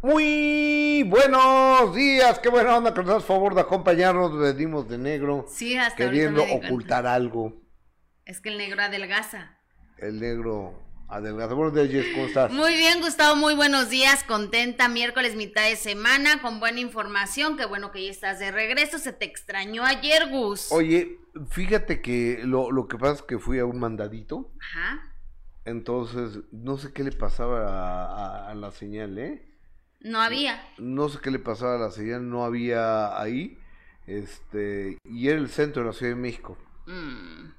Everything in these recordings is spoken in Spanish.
Muy buenos días, qué buena onda que nos das favor de acompañarnos, venimos de negro, Sí, hasta queriendo cuenta. ocultar algo. Es que el negro adelgaza. El negro adelgazado. Buenos días, ¿cómo estás? Muy bien, Gustavo, muy buenos días. Contenta, miércoles, mitad de semana, con buena información. Qué bueno que ya estás de regreso. Se te extrañó ayer, Gus. Oye, fíjate que lo, lo que pasa es que fui a un mandadito, Ajá. entonces no sé qué le pasaba a, a- a la señal, ¿eh? No había. No sé qué le pasaba a la señal, no había ahí, este, y era el centro de la Ciudad de México. Mm.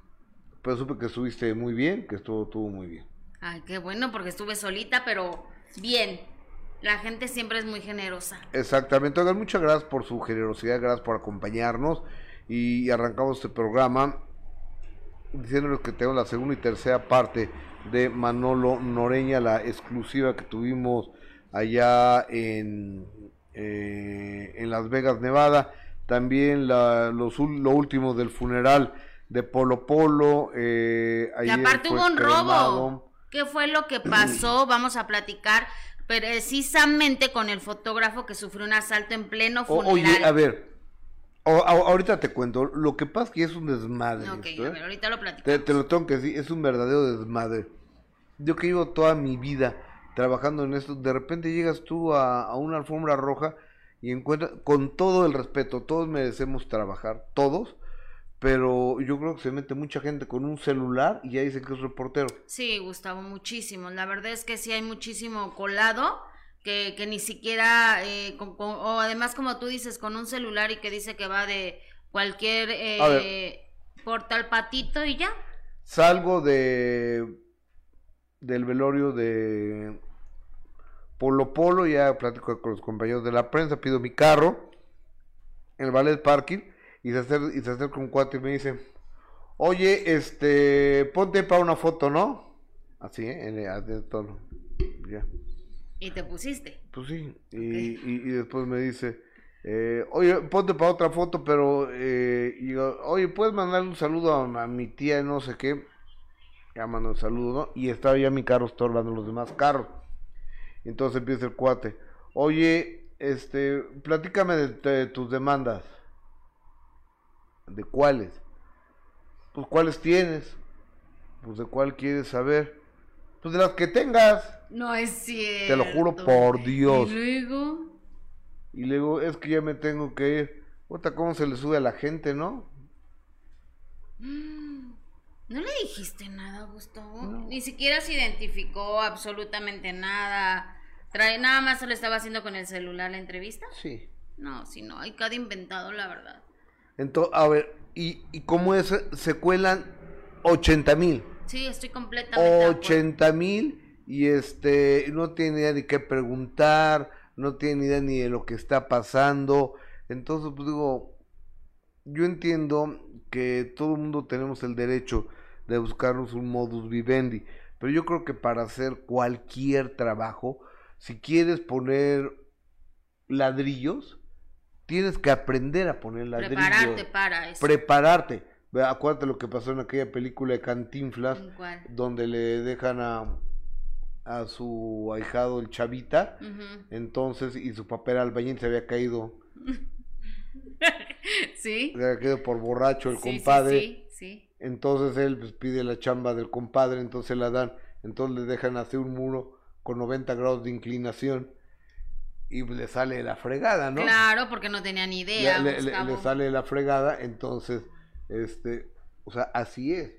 Pero supe que estuviste muy bien, que estuvo, estuvo muy bien. Ay, qué bueno, porque estuve solita, pero bien. La gente siempre es muy generosa. Exactamente, oigan, muchas gracias por su generosidad, gracias por acompañarnos y arrancamos este programa diciéndoles que tenemos la segunda y tercera parte de Manolo Noreña, la exclusiva que tuvimos allá en, eh, en Las Vegas, Nevada, también la, los, lo último del funeral de Polo Polo. Eh, Y aparte hubo un cremado. robo. ¿Qué fue lo que pasó? Vamos a platicar precisamente con el fotógrafo que sufrió un asalto en pleno O- funeral. oye, a ver, o- a- ahorita te cuento, lo que pasa es que es un desmadre. Ok, esto, a ¿eh? ver, ahorita lo te, platicamos. te lo tengo que decir, es un verdadero desmadre. Yo que llevo toda mi vida trabajando en esto, de repente llegas tú a, a una alfombra roja y encuentras, con todo el respeto, todos merecemos trabajar, todos, pero yo creo que se mete mucha gente con un celular y ya dice que es reportero. Sí, Gustavo, muchísimo. La verdad es que sí hay muchísimo colado que, que ni siquiera, eh, con- con- o además como tú dices, con un celular y que dice que va de cualquier eh, portal patito y ya. Salgo de del velorio de Polo Polo, ya platico con los compañeros de la prensa, pido mi carro en el ballet parking y se acerca, y se acerca un cuate y me dice, oye, este, ponte para una foto, ¿no? Así, ¿eh? En el- tono. Ya. Y te pusiste. Pues sí, y, y- y después me dice, eh, oye, ponte para otra foto, pero, eh, y digo, oye, ¿puedes mandarle un saludo a, a mi tía, no sé qué? Ya mandó un saludo, ¿no? Y estaba ya mi carro estorbando los demás carros. Entonces empieza el cuate, oye, este, platícame de, de tus demandas. ¿De cuáles? Pues, ¿cuáles tienes? Pues, ¿de cuál quieres saber? Pues, de las que tengas. No es cierto. Te lo juro por Dios. Y luego. Y luego, es que ya me tengo que ir. Otra, ¿cómo se le sube a la gente, no? Mm, ¿No le dijiste nada, Gustavo? No. Ni siquiera se identificó absolutamente nada. Trae, nada más se lo estaba haciendo con el celular la entrevista. Sí. No, si no, hay cada inventado, la verdad. Entonces, a ver, ¿y, y cómo es? Se cuelan 80 mil. Sí, estoy completamente. de acuerdo. 80 mil y este, no tiene idea ni qué preguntar, no tiene idea ni de lo que está pasando. Entonces, pues digo, yo entiendo que todo el mundo tenemos el derecho de buscarnos un modus vivendi, pero yo creo que para hacer cualquier trabajo, si quieres poner ladrillos, tienes que aprender a poner ladrillos. Prepararte para eso. Prepararte. Acuérdate lo que pasó en aquella película de Cantinflas, donde le dejan a, a su ahijado el chavita, entonces, y su papel albañil se había caído, ¿Sí? se había caído por borracho el Sí, sí, compadre, Sí, sí. Entonces él pues, pide la chamba del compadre, entonces la dan, entonces le dejan hacer un muro con 90 grados de inclinación y le sale la fregada, ¿no? Claro, porque no tenía ni idea. le, sale la fregada, entonces, este, o sea, así es.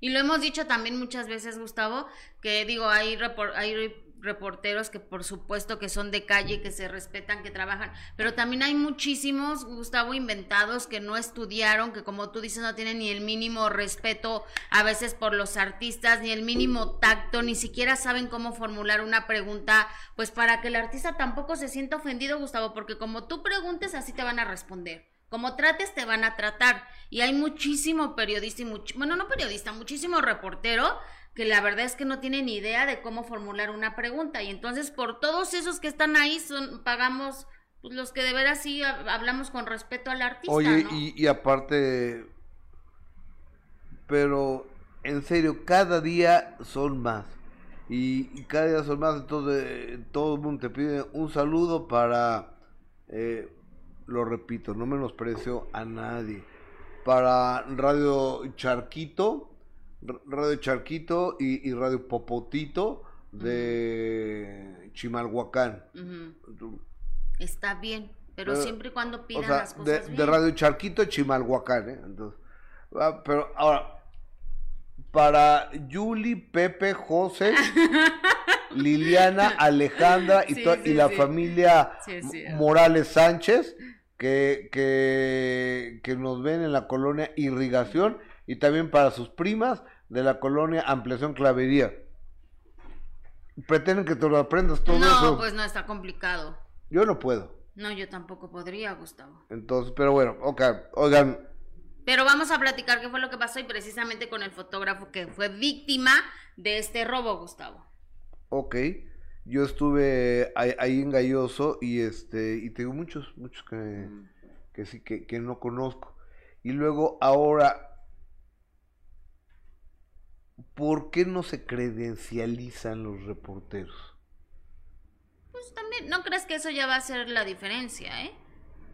Y lo hemos dicho también muchas veces, Gustavo, que digo, hay, repor- hay reporteros que por supuesto que son de calle, que se respetan, que trabajan, pero también hay muchísimos, Gustavo, inventados que no estudiaron, que como tú dices no tienen ni el mínimo respeto a veces por los artistas, ni el mínimo tacto, ni siquiera saben cómo formular una pregunta, pues para que el artista tampoco se sienta ofendido, Gustavo, porque como tú preguntes, así te van a responder. Como trates, te van a tratar. Y hay muchísimo periodista y much- bueno, no periodista, muchísimo reportero que la verdad es que no tienen ni idea de cómo formular una pregunta. Y entonces, por todos esos que están ahí, son, pagamos pues, los que de veras sí hab- hablamos con respeto al artista. Oye, ¿no? y, y aparte, pero en serio, cada día son más. Y, cada día son más, entonces todo el mundo te pide un saludo para, eh, lo repito, no menosprecio a nadie, para Radio Charquito, Radio Charquito y, Radio Popotito de Chimalhuacán. Está bien, pero, siempre y cuando pidan las cosas de, de Radio Charquito Chimalhuacán, ¿eh? Entonces, ah, pero ahora, para Yuli, Pepe, José, Liliana, Alejandra y, y la familia Morales Sánchez que, que, que nos ven en la colonia Irrigación y también para sus primas de la colonia Ampliación Clavería. Pretenden que te lo aprendas todo eso. No, pues no, está complicado. Yo no puedo. No, yo tampoco podría, Gustavo. Entonces, pero bueno, ok, oigan, pero vamos a platicar qué fue lo que pasó y precisamente con el fotógrafo que fue víctima de este robo, Gustavo. Ok, yo estuve ahí, en Galloso y este y tengo muchos, muchos que, mm. que sí, que, que no conozco. Y luego ahora, ¿por qué no se credencializan los reporteros? Pues también, ¿no crees que eso ya va a ser la diferencia, eh?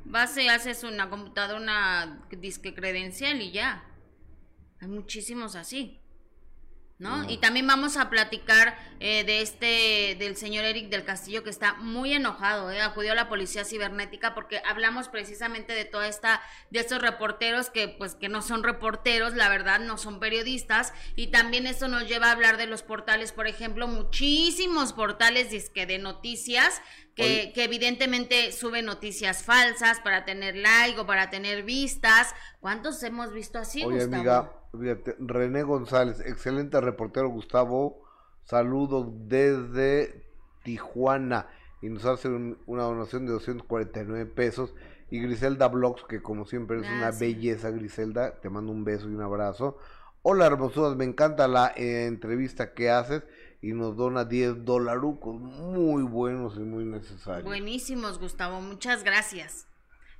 Vas y haces una computadora, una disque credencial y ya. Hay muchísimos así. ¿No? Y también vamos a platicar eh, de este, del señor Eric del Castillo, que está muy enojado, ¿eh? acudió a la policía cibernética porque hablamos precisamente de toda esta, de estos reporteros que, pues, que no son reporteros, la verdad, no son periodistas, y también esto nos lleva a hablar de los portales, por ejemplo, muchísimos portales de noticias que, que, evidentemente suben noticias falsas para tener like o para tener vistas. ¿Cuántos hemos visto así, Oye, amiga, René González, excelente reportero Gustavo, saludos desde Tijuana y nos hace una donación de 249 pesos. Y Griselda Blogs, que como siempre es una belleza, Griselda, te mando un beso y un abrazo. Hola hermosuras, me encanta la eh, entrevista que haces y nos dona 10 dolarucos muy buenos y muy necesarios. Buenísimos, Gustavo, muchas gracias.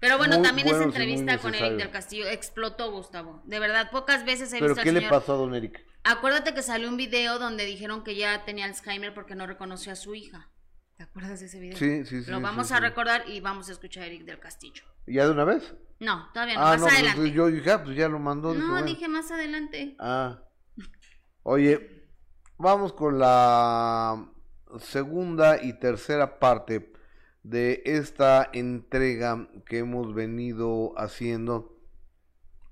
Pero bueno, también esa entrevista con Eric del Castillo explotó, Gustavo. De verdad, pocas veces he visto ¿Pero qué le pasó a don Eric? Acuérdate que salió un video donde dijeron que ya tenía Alzheimer porque no reconoció a su hija. ¿Te acuerdas de ese video? Sí, sí, sí. Lo vamos a recordar y vamos a escuchar a Eric del Castillo. ¿Ya de una vez? No, todavía no, ah, más pues, adelante. yo dije, ah, pues ya lo mandó. No, dije más adelante. Ah. Oye, vamos con la segunda y tercera parte de esta entrega que hemos venido haciendo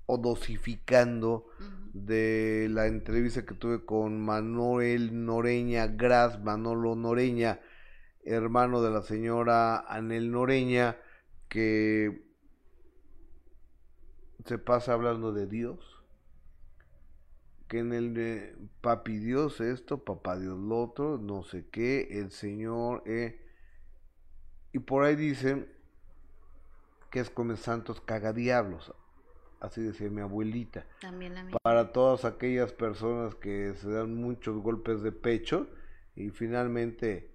o dosificando de la entrevista que tuve con Manuel Noreña Gras, Manolo Noreña, hermano de la señora Anel Noreña, que se pasa hablando de Dios, que en el de papi Dios esto, papá Dios lo otro, no sé qué, el Señor... Eh, y por ahí dicen que es come santos cagadiablos. Así decía mi abuelita. También Para todas aquellas personas que se dan muchos golpes de pecho y finalmente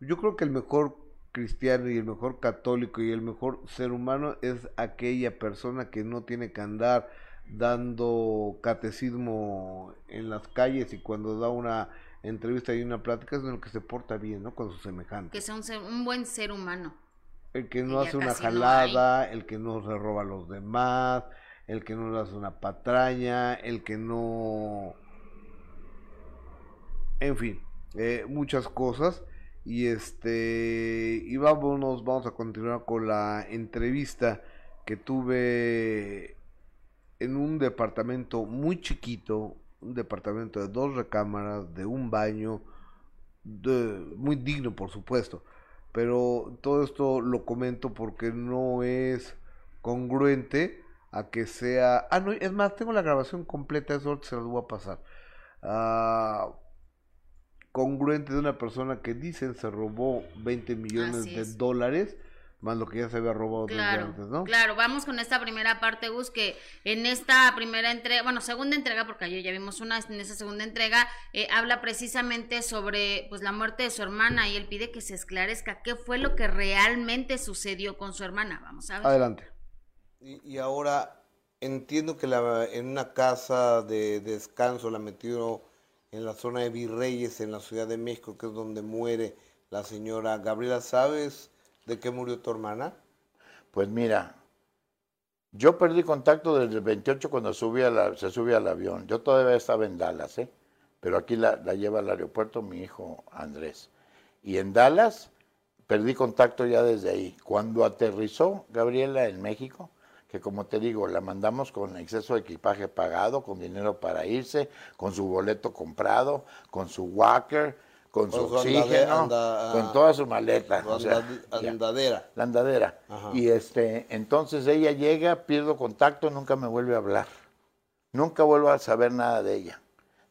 yo creo que el mejor cristiano y el mejor católico y el mejor ser humano es aquella persona que no tiene que andar dando catecismo en las calles y cuando da una entrevista y una plática es en lo que se porta bien, ¿no? Con sus semejantes. Que sea un, un buen ser humano. El que no hace una jalada, el que no se roba a los demás, el que no le hace una patraña, el que no... En fin, eh, muchas cosas. Y este, y vámonos, vamos a continuar con la entrevista que tuve en un departamento muy chiquito, un departamento de dos recámaras, de un baño, de, muy digno por supuesto, pero todo esto lo comento porque no es congruente a que sea... Ah, no, es más, tengo la grabación completa, eso se las voy a pasar. Ah, congruente de una persona que dicen se robó 20 millones de dólares más lo que ya se había robado claro, antes, ¿no? Claro, vamos con esta primera parte, Gus, que en esta primera entrega, bueno, segunda entrega, porque ayer ya vimos una, en esa segunda entrega, eh, habla precisamente sobre pues la muerte de su hermana y él pide que se esclarezca qué fue lo que realmente sucedió con su hermana. Vamos a ver. Adelante. Y, ahora entiendo que la, en una casa de descanso la metió en la zona de Virreyes, en la Ciudad de México, que es donde muere la señora Gabriela. ¿Sabes de qué murió tu hermana? Pues mira, yo perdí contacto desde el 28 cuando subí se subía al avión. Yo todavía estaba en Dallas, ¿eh? pero aquí la, la, lleva al aeropuerto mi hijo Andrés. Y en Dallas perdí contacto ya desde ahí. Cuando aterrizó Gabriela en México, que como te digo, la mandamos con exceso de equipaje pagado, con dinero para irse, con su boleto comprado, con su walker, con, su oxígeno, con toda su maleta. La andadera. La andadera. Y este, entonces ella llega, pierdo contacto, nunca me vuelve a hablar. Nunca vuelvo a saber nada de ella.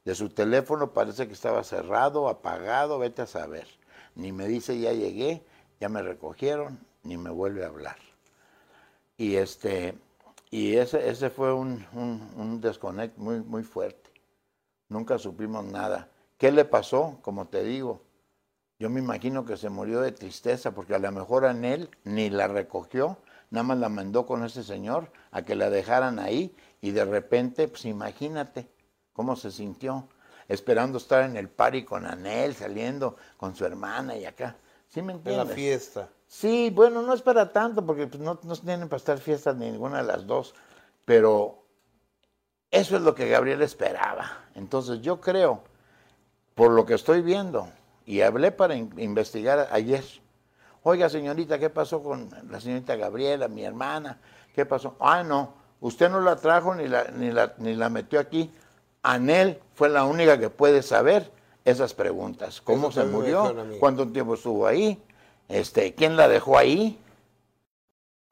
De su teléfono parece que estaba cerrado, apagado, vete a saber. Ni me dice ya llegué, ya me recogieron, ni me vuelve a hablar. Y este, y ese, ese fue un, un, desconect muy, muy fuerte. Nunca supimos nada. ¿Qué le pasó? Como te digo, yo me imagino que se murió de tristeza porque a lo mejor en él ni la recogió, nada más la mandó con ese señor a que la dejaran ahí y de repente, pues imagínate cómo se sintió, esperando estar en el party con Anel, saliendo con su hermana y acá. ¿Sí me entiendes? En la fiesta. Sí, bueno, no es para tanto, porque pues, no, no tienen para estar fiestas ni ninguna de las dos, pero eso es lo que Gabriel esperaba. Entonces yo creo, por lo que estoy viendo, y hablé para investigar ayer, oiga señorita, ¿qué pasó con la señorita Gabriela, mi hermana? ¿Qué pasó? Ah, no, usted no la trajo ni la, ni la, ni la metió aquí. Anel fue la única que puede saber esas preguntas. ¿Cómo se murió? ¿Cuánto tiempo estuvo ahí? Este, ¿Quién la dejó ahí?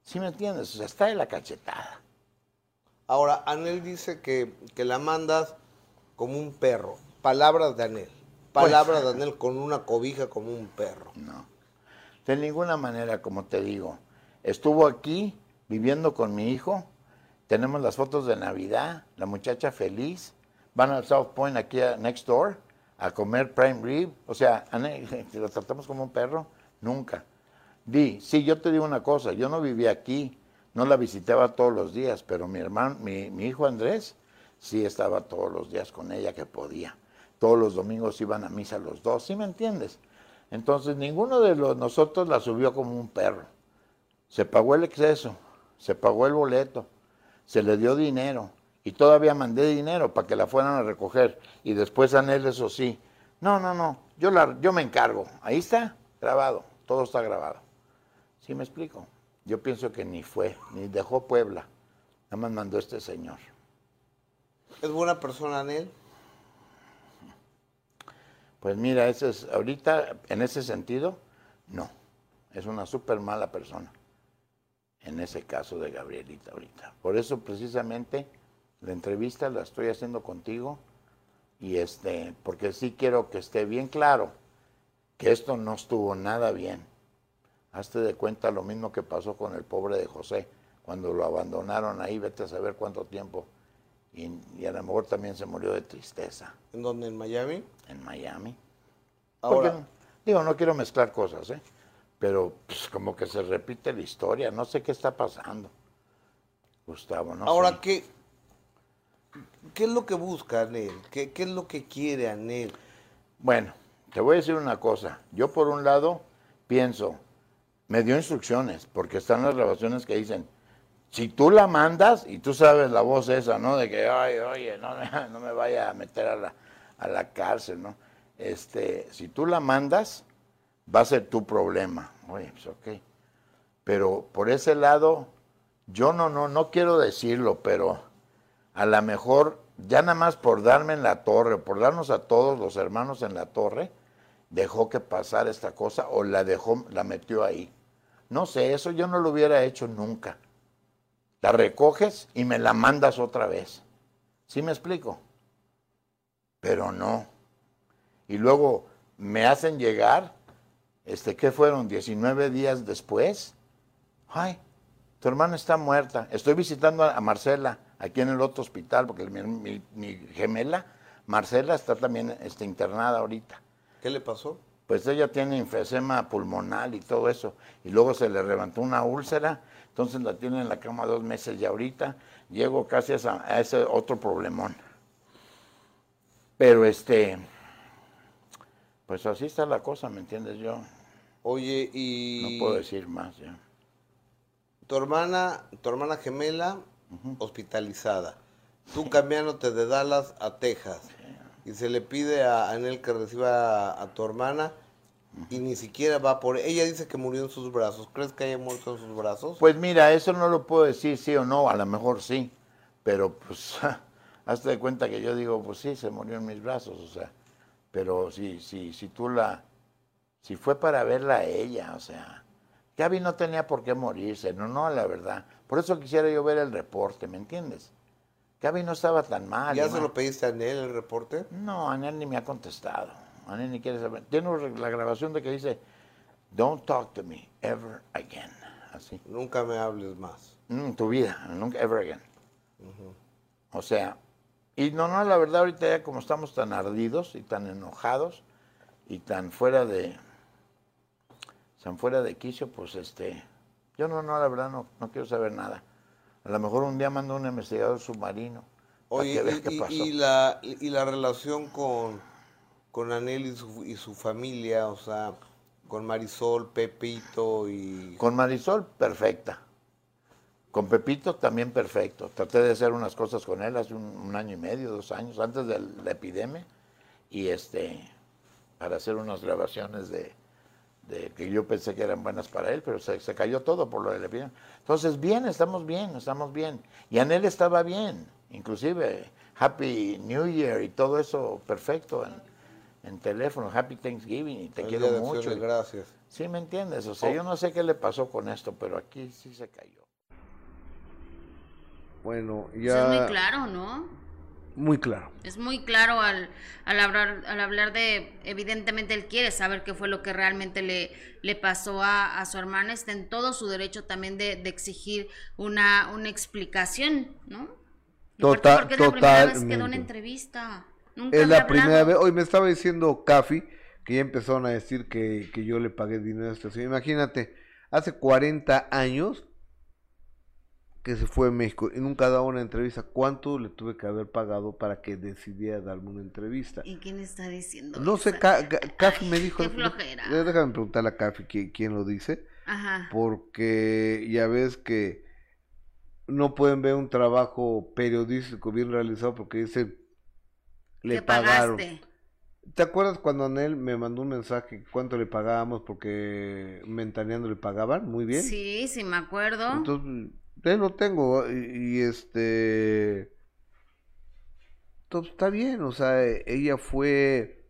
¿Sí me entiendes? O sea, está de la cachetada. Ahora, Anel dice que, que la mandas como un perro. Palabras de Anel. Palabras de Anel con una cobija como un perro. No. De ninguna manera, como te digo. Estuvo aquí viviendo con mi hijo. Tenemos las fotos de Navidad, la muchacha feliz. Van al South Point aquí a Next Door a comer prime rib. O sea, lo tratamos como un perro nunca. Di, sí, yo te digo una cosa, yo no vivía aquí, no la visitaba todos los días, pero mi hermano, mi, hijo Andrés, sí estaba todos los días con ella que podía. Todos los domingos iban a misa los dos, ¿sí me entiendes? Entonces ninguno de los, nosotros la subió como un perro. Se pagó el exceso, se pagó el boleto, se le dio dinero y todavía mandé dinero para que la fueran a recoger y después a él eso sí. No, no, no, yo, la, yo me encargo. Ahí está, grabado todo está grabado. ¿Sí me explico? Yo pienso que ni fue, ni dejó Puebla, nada más mandó este señor. ¿Es buena persona en él? Pues mira, ese es, ahorita, en ese sentido, no. Es una súper mala persona. En ese caso de Gabrielita ahorita. Por eso precisamente la entrevista la estoy haciendo contigo y este, porque sí quiero que esté bien claro que esto no estuvo nada bien. Hazte de cuenta lo mismo que pasó con el pobre de José, cuando lo abandonaron ahí, vete a saber cuánto tiempo. Y, a lo mejor también se murió de tristeza. ¿En dónde? ¿En Miami? En Miami. Ahora. digo, no quiero mezclar cosas, ¿eh? Pero pues, como que se repite la historia, no sé qué está pasando. Gustavo, ¿no? Ahora, ¿qué, ¿qué es lo que busca Anel? ¿Qué, ¿Qué es lo que quiere Anel? Bueno, te voy a decir una cosa. Yo por un lado pienso, me dio instrucciones, porque están las grabaciones que dicen, si tú la mandas y tú sabes la voz esa, ¿no? De que, ay, oye, no, no me vaya a meter a la, a la cárcel, ¿no? Este, si tú la mandas, va a ser tu problema. Oye, pues ok. Pero por ese lado, yo no, no, no quiero decirlo, pero a lo mejor ya nada más por darme en la torre, por darnos a todos los hermanos en la torre, dejó que pasara esta cosa o la dejó, la metió ahí. No sé, eso yo no lo hubiera hecho nunca. La recoges y me la mandas otra vez. ¿Sí me explico? Pero no. Y luego me hacen llegar, este, ¿qué fueron? 19 días después. Ay, tu hermana está muerta. Estoy visitando a Marcela aquí en el otro hospital, porque mi, mi gemela, Marcela, está también está internada ahorita. ¿Qué le pasó? Pues ella tiene enfisema pulmonar y todo eso. Y luego se le levantó una úlcera, entonces la tiene en la cama dos meses y ahorita llego casi a, ese otro problemón. Pero este, pues así está la cosa, ¿me entiendes? Yo Oye, y no puedo decir más ya. tu hermana, tu hermana gemela hospitalizada. Tú cambiándote de Dallas a Texas. Y se le pide a Anel que reciba a, a tu hermana y ni siquiera va por ella dice que murió en sus brazos. ¿Crees que haya muerto en sus brazos? Pues mira, eso no lo puedo decir sí o no, a lo mejor sí, pero pues hazte de cuenta que yo digo, pues sí, se murió en mis brazos, o sea, pero si, si, si tú la, si fue para verla a ella, o sea, Gaby no tenía por qué morirse, no, no, la verdad. Por eso quisiera yo ver el reporte, ¿me entiendes? Gaby no estaba tan mal. ¿Ya se lo pediste a Anel el reporte? No, Anel ni me ha contestado. Anel ni quiere saber. Tengo la grabación de que dice, don't talk to me ever again. Así. Nunca me hables más. En tu vida, nunca, ever again. O sea, y no, no, la verdad ahorita ya como estamos tan ardidos y tan enojados y tan fuera de, tan fuera de quicio, pues este, yo no, no, la verdad no, no quiero saber nada. A lo mejor un día mando un investigador submarino. para Oye, que vea y, qué pasó. y la, y la relación con, con Anel y su, y su familia, o sea, con Marisol, Pepito y... Con Marisol, perfecta. Con Pepito también perfecto. Traté de hacer unas cosas con él hace un, un año y medio, dos años, antes de la epidemia, y este, para hacer unas grabaciones de, de que yo pensé que eran buenas para él, pero se, se cayó todo por lo de la epidemia. Entonces, bien, estamos bien, estamos bien. Y Anel estaba bien, inclusive Happy New Year y todo eso perfecto en, en teléfono, Happy Thanksgiving, y te el quiero mucho. de Gracias. Sí, me entiendes. O sea, Oh. yo no sé qué le pasó con esto, pero aquí sí se cayó. Bueno, Eso ya... es muy claro, ¿no? Muy claro. Es muy claro al, al, hablar, al hablar de, evidentemente él quiere saber qué fue lo que realmente le, le pasó a, a su hermana, está en todo su derecho también de, de exigir una, una explicación, ¿no? Total- porque es la primera vez que da una entrevista. Nunca Es la primera vez, hoy me estaba diciendo Cafi que ya empezaron a decir que, que yo le pagué dinero a este señor. Imagínate, hace 40 años que se fue a México y nunca dado una entrevista. ¿Cuánto le tuve que haber pagado para que decidiera darme una entrevista? ¿Y quién está diciendo No sé, eso? Ca- Ca- Cafi me dijo... qué flojera. Eh, Déjame preguntarle a Cafi qui- quién lo dice. Ajá. porque ya ves que no pueden ver un trabajo periodístico bien realizado porque dicen le ¿Qué pagaron. pagaste? ¿Te acuerdas cuando Anel me mandó un mensaje cuánto le pagábamos porque Mentaneando le pagaban? Muy bien. Sí, sí me acuerdo. Entonces, ya lo tengo y, este entonces está bien, o sea, e- ella fue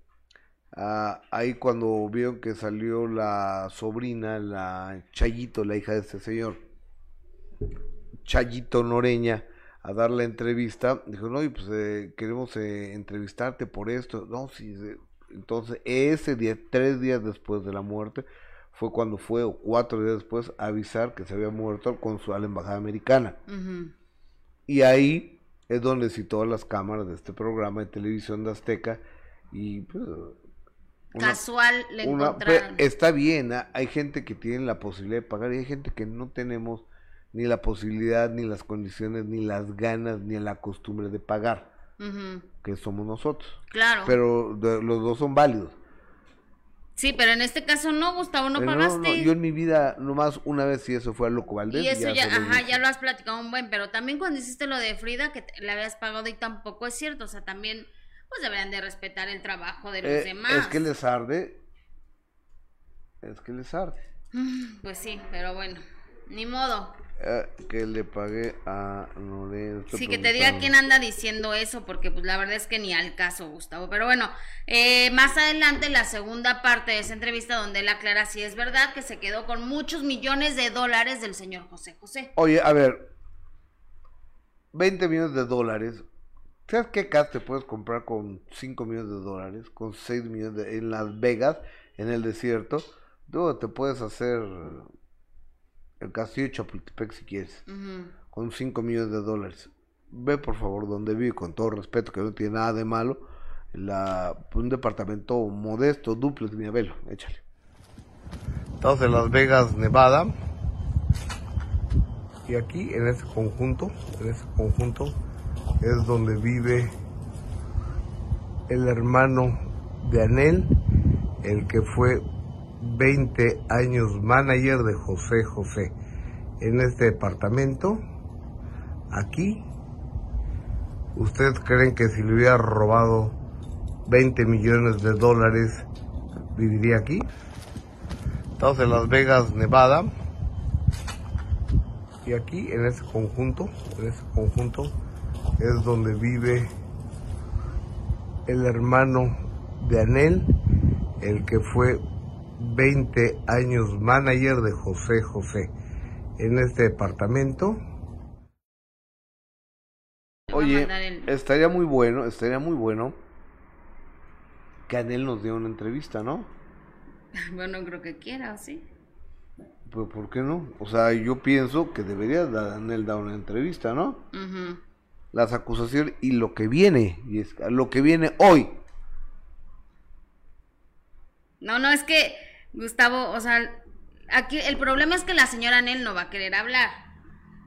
ah, ahí cuando vieron que salió la sobrina, la Chayito, la hija de este señor, Chayito Noreña, a dar la entrevista, dijo, no, y pues eh, queremos eh, entrevistarte por esto, no, sí. entonces ese día, tres días después de la muerte, fue cuando fue, o cuatro días después, a avisar que se había muerto con su, a la embajada americana. Y ahí es donde citó las cámaras de este programa de televisión de Azteca y pues, una- Casual le una- pues, encontraron. está bien, ¿ah? hay gente que tiene la posibilidad de pagar y hay gente que no tenemos ni la posibilidad, ni las condiciones, ni las ganas, ni la costumbre de pagar, que somos nosotros. Claro. Pero de- los dos son válidos. Sí, pero en este caso no, Gustavo, no Eh, pagaste. yo en mi vida, nomás una vez si eso fue a Loco Valdés. y eso ya, ajá, ya lo has platicado un buen, pero también cuando hiciste lo de Frida, que te- le habías pagado y tampoco es cierto, o sea, también, pues deberían de respetar el trabajo de los Eh, demás. Es que les arde. Es que les arde. Mm, Pues sí, pero bueno, ni modo. Eh, que le pagué a estoy Sí, que te diga quién anda diciendo eso, porque pues la verdad es que ni al caso, Gustavo. Pero bueno, eh, más adelante la segunda parte de esa entrevista donde él aclara si es verdad que se quedó con muchos millones de dólares del señor José José. Oye, a ver. 20 millones de dólares. ¿Sabes qué casa te puedes comprar con 5 millones de dólares? Con 6 millones de, en Las Vegas, en el desierto. Tú te puedes hacer el castillo de Chapultepec si quieres. Con 5 millones de dólares. Ve por favor donde vive, con todo respeto, que no tiene nada de malo. La, un departamento modesto, duplex, mi abuelo, échale. Estamos en Las Vegas, Nevada. Y aquí, en ese conjunto, en ese conjunto, es donde vive el hermano de Anel, el que fue 20 años manager de José José. En este departamento, aquí, ¿ustedes creen que si le hubiera robado 20 millones de dólares, viviría aquí? Estamos en Las Vegas, Nevada. Y aquí, en ese conjunto, en ese conjunto, es donde vive el hermano de Anel, el que fue 20 años manager de José José. En este departamento. Oye, estaría muy bueno, estaría muy bueno que Anel nos dé una entrevista, ¿no? Bueno, creo que quiera, sí. Pues, ¿por qué no? O sea, yo pienso que debería Anel dar una entrevista, ¿no? Las acusaciones y lo que viene, y es lo que viene hoy. No, no, es que, Gustavo, o sea, aquí el problema es que la señora Anel no va a querer hablar,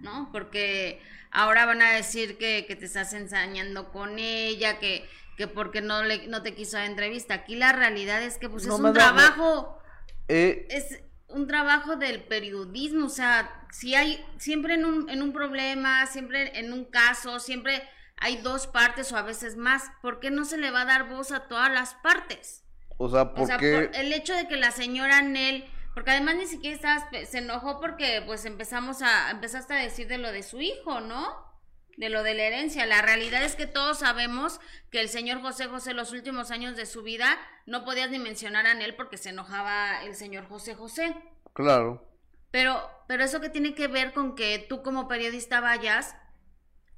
¿no? Porque ahora van a decir que, que te estás ensañando con ella, que, que porque no, le, no te quiso dar entrevista. Aquí la realidad es que pues es un trabajo... Eh, es un trabajo del periodismo, o sea, si hay, siempre en un, en un problema, siempre en un caso, siempre hay dos partes o a veces más, ¿por qué no se le va a dar voz a todas las partes? O sea, ¿por el hecho de que la señora Nel, porque además ni siquiera se enojó porque pues empezamos a, empezaste a decir de lo de su hijo, ¿no? de lo de la herencia. La realidad es que todos sabemos que el señor José José los últimos años de su vida no podías ni mencionar a él porque se enojaba el señor José José. Claro. Pero, pero eso que tiene que ver con que tú como periodista vayas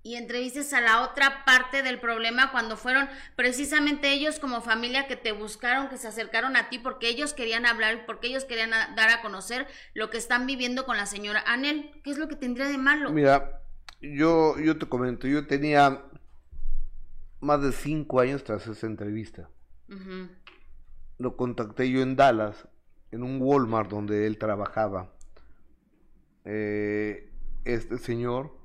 y entrevistes a la otra parte del problema cuando fueron precisamente ellos como familia que te buscaron, que se acercaron a ti porque ellos querían hablar y porque ellos querían dar a conocer lo que están viviendo con la señora Anel. ¿Qué es lo que tendría de malo? Mira, yo, yo te comento, yo tenía más de cinco años tras esa entrevista. Lo contacté yo en Dallas, en un Walmart donde él trabajaba. Eh, este señor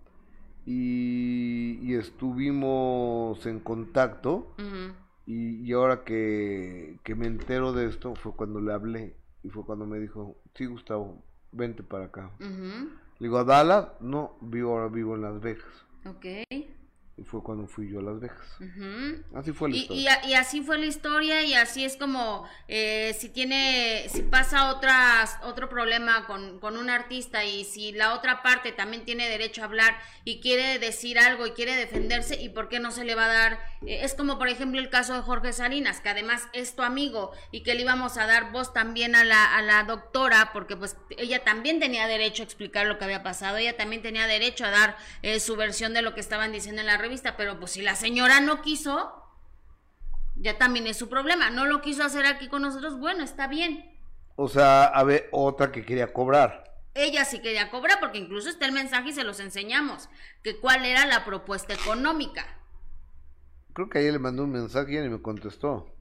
y, estuvimos en contacto y, ahora que, que, me entero de esto fue cuando le hablé y fue cuando me dijo, sí Gustavo, vente para acá. Le digo, a Dallas, no, vivo ahora vivo en Las Vegas. Ok. Fue cuando fui yo a Las Vegas. Así fue la y, historia. Y, así fue la historia y así es como eh, si tiene, si pasa otras, otro problema con, con, un artista y si la otra parte también tiene derecho a hablar y quiere decir algo y quiere defenderse y por qué no se le va a dar, eh, es como por ejemplo el caso de Jorge Salinas, que además es tu amigo y que le íbamos a dar voz también a la, a la doctora porque pues ella también tenía derecho a explicar lo que había pasado, ella también tenía derecho a dar eh, su versión de lo que estaban diciendo en la revista vista, pero pues si la señora no quiso, ya también es su problema. No lo quiso hacer aquí con nosotros, bueno, está bien. O sea, a ver, otra que quería cobrar. Ella sí quería cobrar, porque incluso está el mensaje y se los enseñamos, que cuál era la propuesta económica. Creo que ayer le mandó un mensaje y ni me contestó.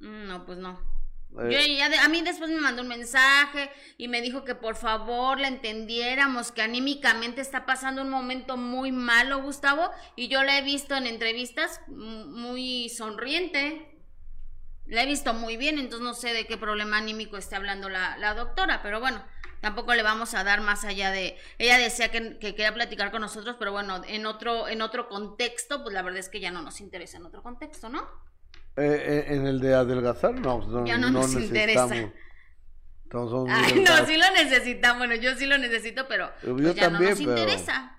Mm, no, pues no. Eh, a mí después me mandó un mensaje y me dijo que por favor la entendiéramos, que anímicamente está pasando un momento muy malo, Gustavo, y yo la he visto en entrevistas muy sonriente. La he visto muy bien, entonces no sé de qué problema anímico esté hablando la, la doctora, pero bueno, tampoco le vamos a dar más allá de ella decía que, que, quería platicar con nosotros pero bueno en otro en otro contexto pues la verdad es que ya no nos interesa en otro contexto no eh, en el de adelgazar, no, no, ya no, nos interesa. no, sí lo necesitamos. Bueno, yo sí lo necesito, pero pues ya no nos interesa.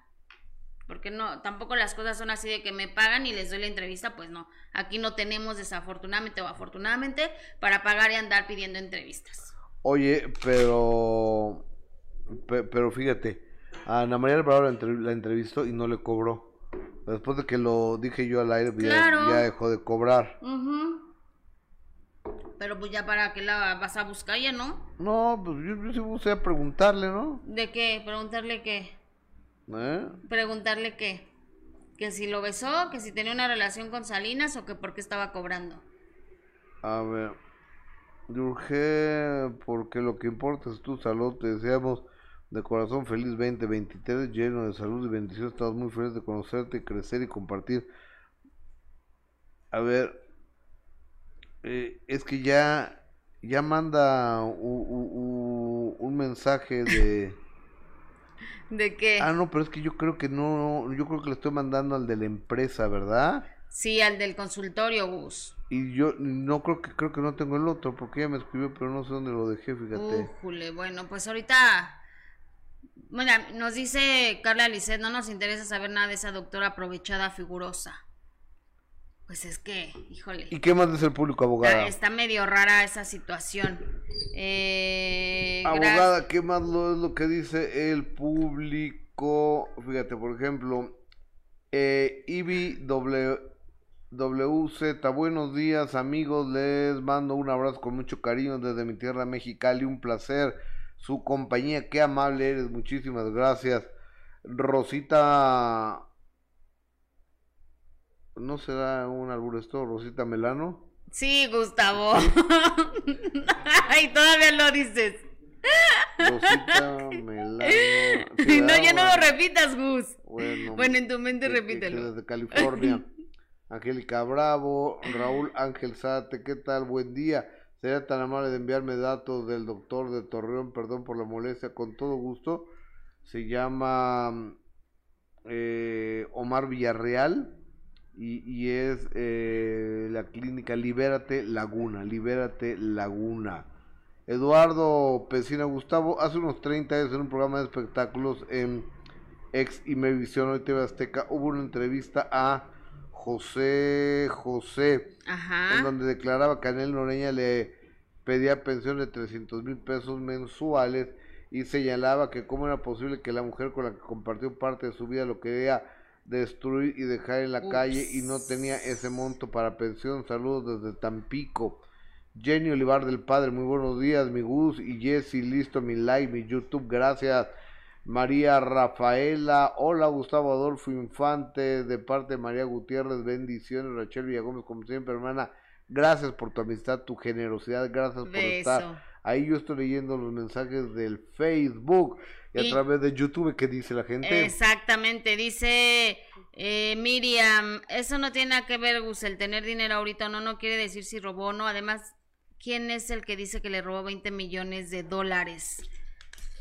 Porque no, tampoco las cosas son así de que me pagan y les doy la entrevista, pues no. Aquí no tenemos desafortunadamente o afortunadamente para pagar y andar pidiendo entrevistas. Oye, pero pero fíjate, a Ana María Alvarado la entrevistó y no le cobró. Después de que lo dije yo al aire, pues ya, dejó de cobrar. Pero pues ya para qué la vas a buscar ya, ¿no? No, pues yo, yo sí busqué a preguntarle, ¿no? ¿De qué? ¿Preguntarle qué? ¿Eh? ¿Preguntarle qué? ¿Que si lo besó? ¿Que si tenía una relación con Salinas? ¿O que por qué estaba cobrando? A ver, urge porque lo que importa es tu salud, te deseamos de corazón feliz 2023, lleno de salud y bendición. Estamos muy felices de conocerte, crecer y compartir. A ver, eh, es que ya, ya manda u- u- u- un mensaje de... ¿De qué? Ah, no, pero es que yo creo que no, yo creo que le estoy mandando al de la empresa, ¿verdad? Sí, al del consultorio, Gus. Y yo no creo que creo que no tengo el otro porque ella me escribió, pero no sé dónde lo dejé, fíjate. Újule, bueno, pues ahorita. Bueno, nos dice Carla Lisset, no nos interesa saber nada de esa doctora aprovechada figurosa. Pues es que, híjole. ¿Y qué más dice el público, abogada? Está, está medio rara esa situación. Eh, Abogada, ¿qué más lo, es lo que dice el público? Fíjate, por ejemplo, eh, Ibi W- WZ, buenos días amigos, les mando un abrazo con mucho cariño desde mi tierra Mexicali, un placer su compañía, qué amable eres, muchísimas gracias. Rosita, ¿no será un albur esto? Rosita Melano. Sí, Gustavo. Ay, todavía lo dices. Rosita Melano. no, ya no lo repitas, Gus. Bueno, Bueno, en tu mente que repítelo. Desde California. Angélica Bravo, Raúl Ángel Sate, ¿qué tal? Buen día. Sería tan amable de enviarme datos del doctor de Torreón, perdón por la molestia, con todo gusto. Se llama eh, Omar Villarreal y, es eh, la clínica Libérate Laguna, Libérate Laguna. Eduardo Pesina Gustavo, hace unos 30 años en un programa de espectáculos en ex Imevisión, hoy TV Azteca, hubo una entrevista a José José, en Ajá. donde declaraba que Anel Noreña le pedía pensión de 300 mil pesos mensuales y señalaba que cómo era posible que la mujer con la que compartió parte de su vida lo quería destruir y dejar en la calle y no tenía ese monto para pensión. Saludos desde Tampico. Jenny Olivar del Padre, muy buenos días, mi Gus y Jessy, listo mi like, mi YouTube, gracias. María Rafaela, hola Gustavo Adolfo Infante, de parte de María Gutiérrez, bendiciones, Rachel Villagómez, como siempre, hermana, gracias por tu amistad, tu generosidad, gracias por estar. Ahí yo estoy leyendo los mensajes del Facebook y a través de YouTube, ¿qué dice la gente? Exactamente, dice eh, Miriam, eso no tiene nada que ver, Gus, el tener dinero ahorita o no, no quiere decir si robó o no. Además, ¿quién es el que dice que le robó 20 millones de dólares?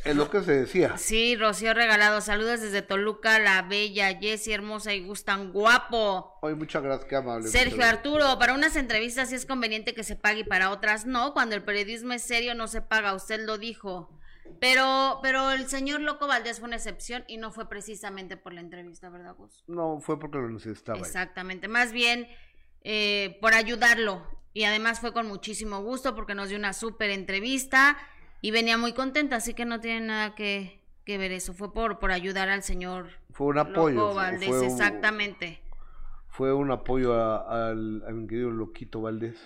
Es lo que se decía. Sí, Rocío Regalado, saludos desde Toluca, la bella, Jessie hermosa y gustan guapo. Oye, muchas gracias, qué amable. Sergio Arturo, para unas entrevistas sí es conveniente que se pague y para otras no. Cuando el periodismo es serio no se paga, usted lo dijo. Pero, pero el señor Loco Valdés fue una excepción y no fue precisamente por la entrevista, ¿verdad, Gus? No, fue porque lo necesitaba. Exactamente, más bien eh, por ayudarlo. Y además fue con muchísimo gusto porque nos dio una súper entrevista y venía muy contenta, así que no tiene nada que, que ver eso. Fue por, por ayudar al señor Fue un apoyo. Loco Valdés, fue un- exactamente. Fue un apoyo a- al, a mi querido Loquito Valdés.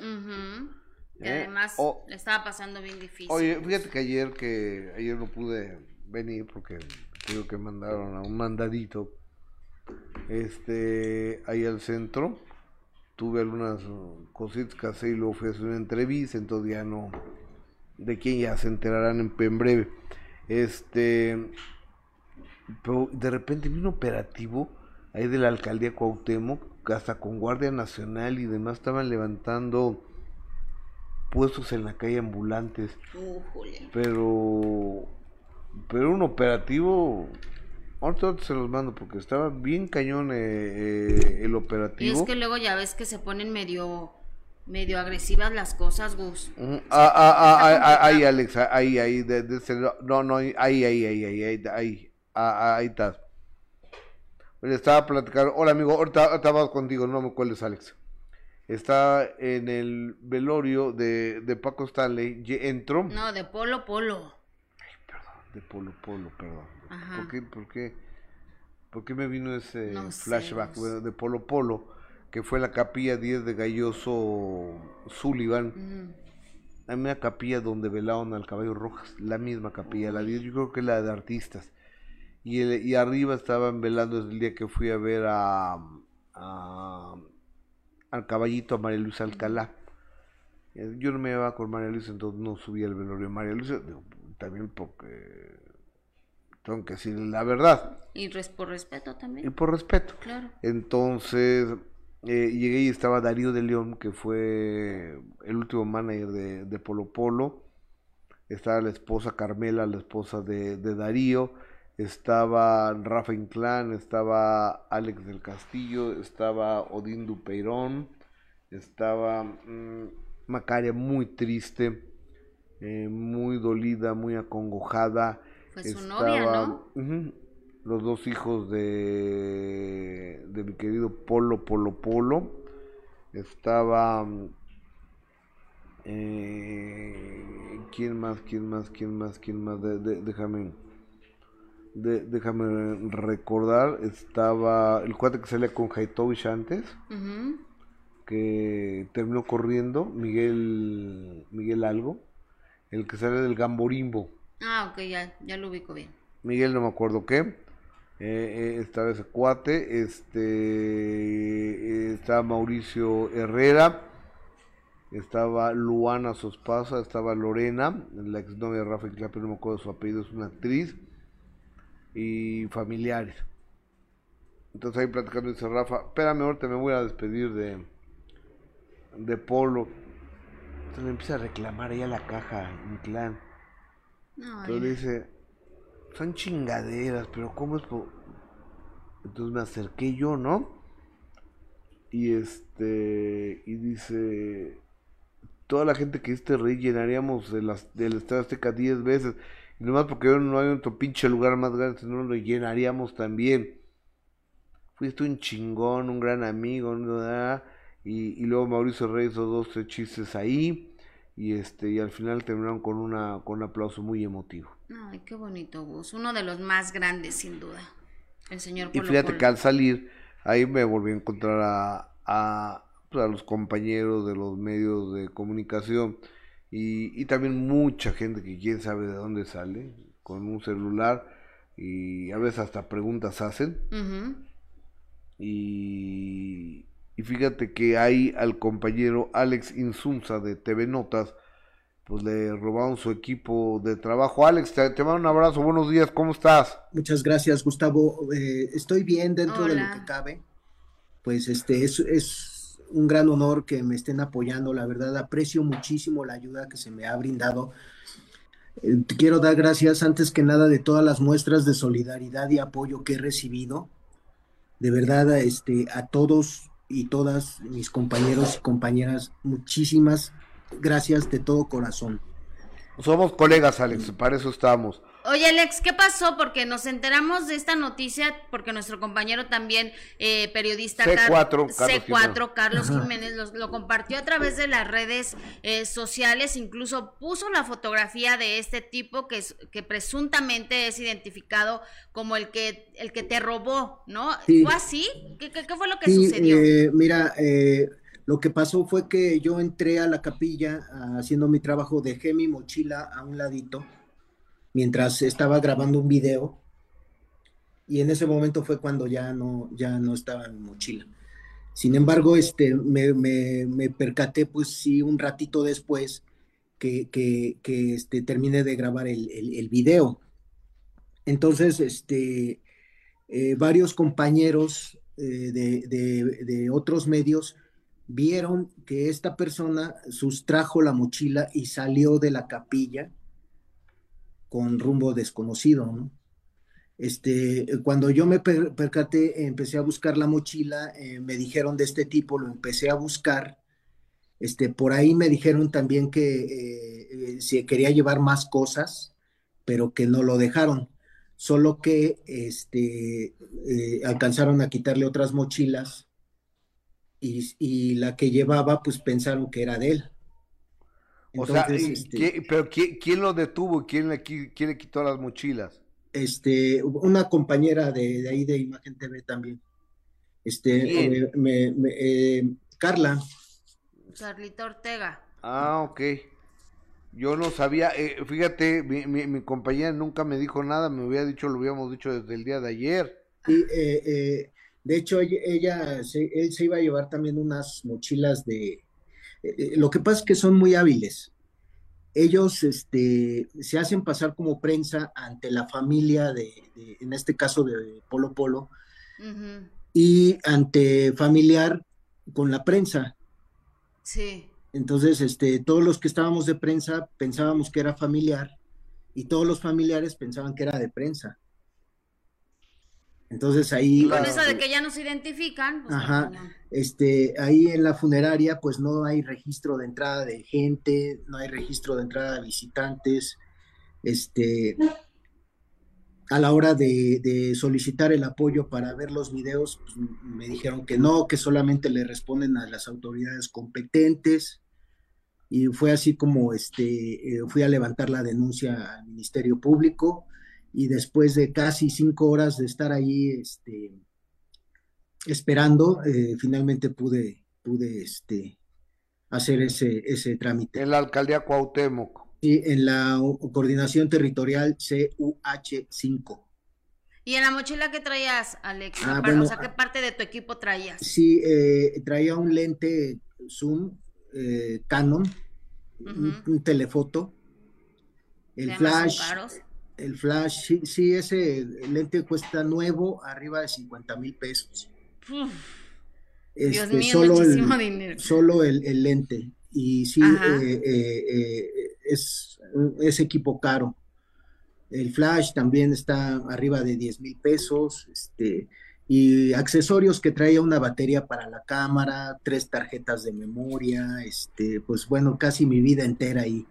Y Eh, además o- le estaba pasando bien difícil. Oye, fíjate que ayer que ayer no pude venir porque creo que mandaron a un mandadito este ahí al centro. Tuve algunas uh, cositas que hacer y luego fui a hacer una entrevista, entonces ya no de quién ya se enterarán en, en breve. Este pero de repente vi un operativo ahí de la alcaldía Cuauhtémoc, que hasta con Guardia Nacional y demás estaban levantando puestos en la calle ambulantes, pero pero un operativo ahorita se los mando porque estaba bien cañón eh, eh, el Y operativo. es que luego ya ves que se ponen medio medio agresivas las cosas, Gus. Ujú. Ah, ah, ah, ah, Está ah, ahí, Alex, ah, ahí, ahí, de, de lado. no, no, ahí, ahí, ahí, ahí, ahí, ahí, ahí, ah, ah, ahí estás. Le estaba platicando, hola amigo, ahorita, ahorita vas contigo, no me cuelgues, Alex. Está en el velorio de, de Paco Stanley, entró, No, de polo polo. de Polo Polo, perdón. Ajá. ¿Por qué, por qué, por qué me vino ese No sé, flashback no sé. de Polo Polo, que fue la capilla 10 de Galloso Sullivan? Mm. Hay una capilla donde velaron al caballo Rojas, la misma capilla, la 10, yo creo que es la de artistas. Y, el- y arriba estaban velando desde el día que fui a ver a, a- al caballito a María Luisa Alcalá. Yo no me llevaba con María Luisa, entonces no subí al velorio de María Luisa, digo, también porque tengo que decir la verdad Y res- por respeto y también. por respeto. Claro. Entonces, eh, llegué y estaba Darío de León, que fue el último manager de, de Polo Polo. Estaba la esposa Carmela, la esposa de, de Darío. Estaba Rafa Inclán, estaba Alex del Castillo, estaba Odín Dupeirón, estaba mm, Macaria muy triste, eh, muy dolida, muy acongojada. Fue su novia, ¿no? Los dos hijos de, de mi querido Polo Polo Polo. Estaba... eh, ¿Quién más? ¿Quién más? ¿Quién más? ¿Quién más? De- de- déjame... de- déjame recordar. Estaba el cuate que salía con Haitovich antes que terminó corriendo, Miguel Miguel Algo, el que sale del Gamborimbo, Ah, ok, ya, ya lo ubico bien. Miguel no me acuerdo qué, eh, eh, estaba ese cuate, este estaba Mauricio Herrera, estaba Luana Sospasa, estaba Lorena, la exnovia de Rafa Inclán, pero no me acuerdo su apellido, es una actriz, y familiares. Entonces ahí platicando dice Rafa, espérame, ahorita me voy a despedir de, de Polo. Entonces le empieza a reclamar ahí a la caja, Inclán. Ay, Entonces le dice, son chingaderas, pero ¿cómo es? po-?" Entonces me acerqué yo, ¿no? Y este, y dice, toda la gente que este rey llenaríamos las, del Estadio Azteca 10 veces. Y nomás porque no hay otro pinche lugar más grande, si no lo llenaríamos también. Fuiste un chingón, un gran amigo, ¿no? Y, y luego Mauricio Reyes hizo dos, tres chistes ahí. Y este, y al final terminaron con una, con un aplauso muy emotivo. Ay, qué bonito, Gus. Uno de los más grandes, sin duda. El señor Y Polo fíjate Polo. que al salir, ahí me volví a encontrar a, a, pues, a los compañeros de los medios de comunicación y, y también mucha gente que quién sabe de dónde sale con un celular y a veces hasta preguntas hacen. Y, y fíjate que ahí al compañero Alex Insunza de TV Notas, pues le robaron su equipo de trabajo. Alex, te, te mando un abrazo, buenos días, ¿cómo estás? Muchas gracias, Gustavo. Eh, estoy bien dentro de lo que cabe. Pues este es, es un gran honor que me estén apoyando. La verdad, aprecio muchísimo la ayuda que se me ha brindado. Eh, te quiero dar gracias antes que nada de todas las muestras de solidaridad y apoyo que he recibido. De verdad, este, a todos y todas mis compañeros y compañeras, muchísimas gracias de todo corazón. Somos colegas, Alex, para eso estamos. Oye, Alex, ¿qué pasó? Porque nos enteramos de esta noticia porque nuestro compañero también, eh, periodista C4, Car- Carlos C4, Carlos. Jiménez, los- lo, compartió a través de las redes eh, sociales, incluso puso la fotografía de este tipo que, es- que presuntamente es identificado como el que, el que te robó, ¿no? Sí. ¿Fue así? ¿Qué, qué- qué fue lo que Sí, sucedió? eh, mira, eh, lo que pasó fue que yo entré a la capilla haciendo mi trabajo, dejé mi mochila a un ladito mientras estaba grabando un video y en ese momento fue cuando ya no, ya no estaba en mi mochila. Sin embargo, este, me, me- me percaté, pues sí, un ratito después que, que, este, terminé de grabar el, el, video. Entonces, este, eh, varios compañeros eh, de- de otros medios vieron que esta persona sustrajo la mochila y salió de la capilla con rumbo desconocido, ¿no? Este, cuando yo me per- percaté, empecé a buscar la mochila, eh, me dijeron de este tipo, lo empecé a buscar. Este, por ahí me dijeron también que eh, eh, si quería llevar más cosas, pero que no lo dejaron. Solo que este, alcanzaron a quitarle otras mochilas y, y la que llevaba, pues pensaron que era de él. O sea, Entonces, ¿y este, qué- pero ¿quién, quién lo detuvo? y ¿Quién le, qui- quién le quitó las mochilas? este, una compañera de, de ahí de Imagen TV también. Este, ¿Quién? eh, me- me- eh, Carla, Carlita Ortega. Ah, ok. Yo no sabía, eh, fíjate, mi, mi, mi compañera nunca me dijo nada, me hubiera dicho, lo habíamos dicho desde el día de ayer. y, eh, eh, de hecho ella, ella se, él se iba a llevar también unas mochilas de... eh, lo que pasa es que son muy hábiles. Ellos este, se hacen pasar como prensa ante la familia de, de- en este caso de Polo Polo, y ante familiar con la prensa. Sí. Entonces, este, todos los que estábamos de prensa pensábamos que era familiar y todos los familiares pensaban que era de prensa. Entonces ahí... Con eso de que ya no se identifican. Pues, ajá, este, ahí en la funeraria pues no hay registro de entrada de gente, no hay registro de entrada de visitantes. Este, a la hora de, solicitar el apoyo para ver los videos, pues, me dijeron que no, que solamente le responden a las autoridades competentes. Y fue así como este, eh, fui a levantar la denuncia al Ministerio Público y después de casi cinco horas de estar ahí este, esperando, eh, finalmente pude, pude este, hacer ese, ese trámite. En la alcaldía Cuauhtémoc. Sí, en la coordinación territorial CUH5. ¿Y en la mochila que traías, Alex? Ah, o sea, ¿qué parte de tu equipo traías? Sí, eh, traía un lente Zoom eh, Canon, un, telefoto, el flash, el flash, sí, sí, ese lente cuesta nuevo, arriba de 50 mil pesos. Dios este, mío, solo muchísimo dinero. Solo el, lente. Y sí, eh, eh, es, es equipo caro. El flash también está arriba de 10 mil pesos. Este, y accesorios que traía una batería para la cámara, tres tarjetas de memoria, este, pues bueno, casi mi vida entera ahí.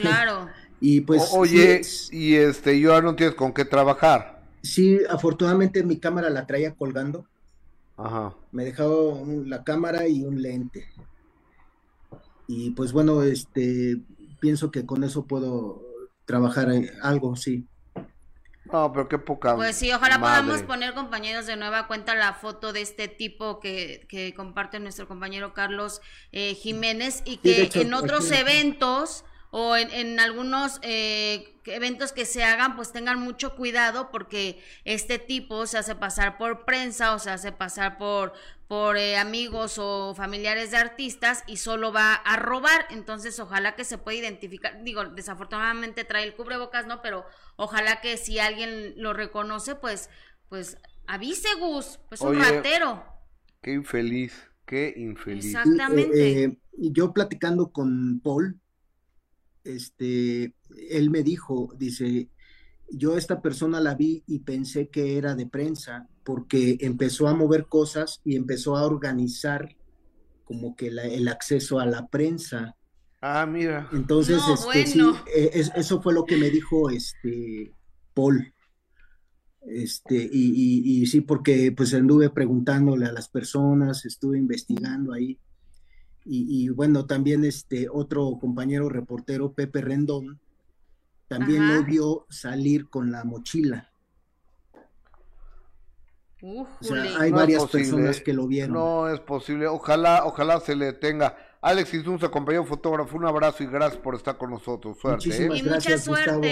Claro. y pues. oye, y este, yo no tienes con qué trabajar. Sí, afortunadamente mi cámara la traía colgando. Ajá. Me dejaba la cámara y un lente. Y pues bueno, este, pienso que con eso puedo trabajar algo, sí. No, pero qué poca. Pues sí, ojalá podamos poner, compañeros, de nueva cuenta la foto de este tipo que, que comparte nuestro compañero Carlos eh, Jiménez y que en otros eventos o en, en algunos eh, eventos que se hagan, pues tengan mucho cuidado porque este tipo se hace pasar por prensa o se hace pasar por, por eh, amigos o familiares de artistas y solo va a robar. Entonces, ojalá que se pueda identificar. Digo, desafortunadamente trae el cubrebocas, ¿no? Pero ojalá que si alguien lo reconoce, pues, pues avise Gus, pues un ratero. Qué infeliz, qué infeliz. Exactamente. Eh, yo platicando con Paul, este, él me dijo, dice, yo esta persona la vi y pensé que era de prensa porque empezó a mover cosas y empezó a organizar como que el acceso a la prensa. Ah, mira. Entonces, este, sí, e, eso fue lo que me dijo este Paul. Este, y, y, sí, porque pues anduve preguntándole a las personas, estuve investigando ahí. Y, bueno, también este otro compañero reportero, Pepe Rendón, también lo vio salir con la mochila. o sea, hay varias personas que lo vieron. No es posible. Ojalá, ojalá se le tenga. Alex Isunza, compañero fotógrafo, un abrazo y gracias por estar con nosotros. Suerte. Muchísimas ¿eh? gracias, Gustavo.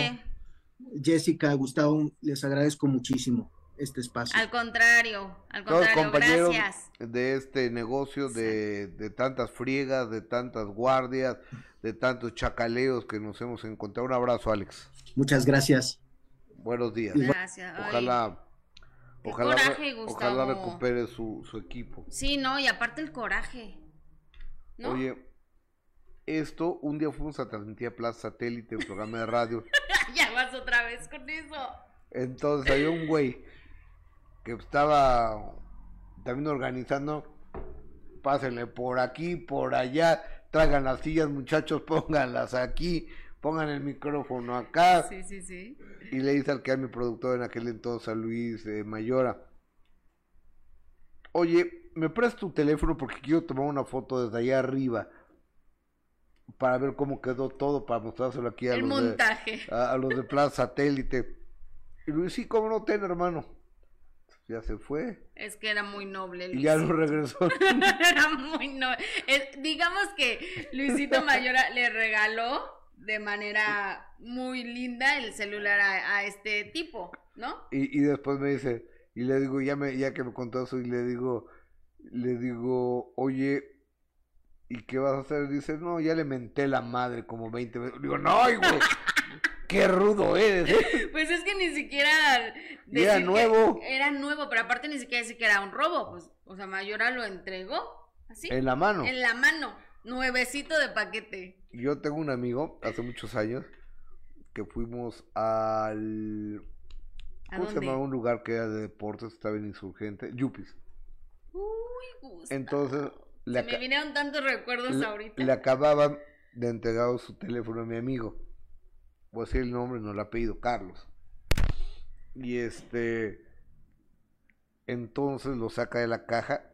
Jessica, Gustavo, les agradezco muchísimo este espacio. Al contrario, al contrario, gracias. De este negocio de, de, tantas friegas, de tantas guardias, de tantos chacaleos que nos hemos encontrado. Un abrazo, Alex. Muchas gracias. Buenos días. Gracias. Ojalá. ojalá, ojalá recupere su, su equipo. Sí, no, y aparte el coraje. Oye, esto, un día fuimos a transmitir a Plaza Satélite, un programa de radio. ya vas otra vez con eso. Entonces había un güey que estaba también organizando, pásenle por aquí, por allá, traigan las sillas muchachos, pónganlas aquí, pongan el micrófono acá. Sí, sí, sí. Y le dice al que era mi productor en aquel entonces, a Luis eh, Mayora, oye, me prestas tu teléfono porque quiero tomar una foto desde allá arriba para ver cómo quedó todo, para mostrárselo aquí a, los, De, a, los de Plaza Satélite. Y Luis, sí, cómo no, ten hermano ya se fue. Es que era muy noble. Y ya no regresó. era muy noble. digamos que Luisito Mayora le regaló de manera muy linda el celular a, este tipo, ¿no? Y, y, después me dice, y le digo, ya, me, ya que me contó eso, y le digo, le digo, oye, ¿y qué vas a hacer? Dice, no, ya le menté la madre como 20 veces. Digo, no, güey. Qué rudo eres. ¿eh? Pues es que ni siquiera. Era nuevo. Era nuevo, pero aparte ni siquiera decir que era un robo. Pues, o sea, Mayora lo entregó. ¿Así? En la mano. En la mano. Nuevecito de paquete. Yo tengo un amigo, hace muchos años, que fuimos al... ¿A ¿Cómo se llamaba un lugar que era de deportes? Estaba en Insurgente. Yupis. Uy, Gustavo. Entonces, Se me vinieron tantos recuerdos le- ahorita. le acababan de entregar su teléfono a mi amigo. Voy a decir el nombre, no el apellido, Carlos. Y este... Entonces lo saca de la caja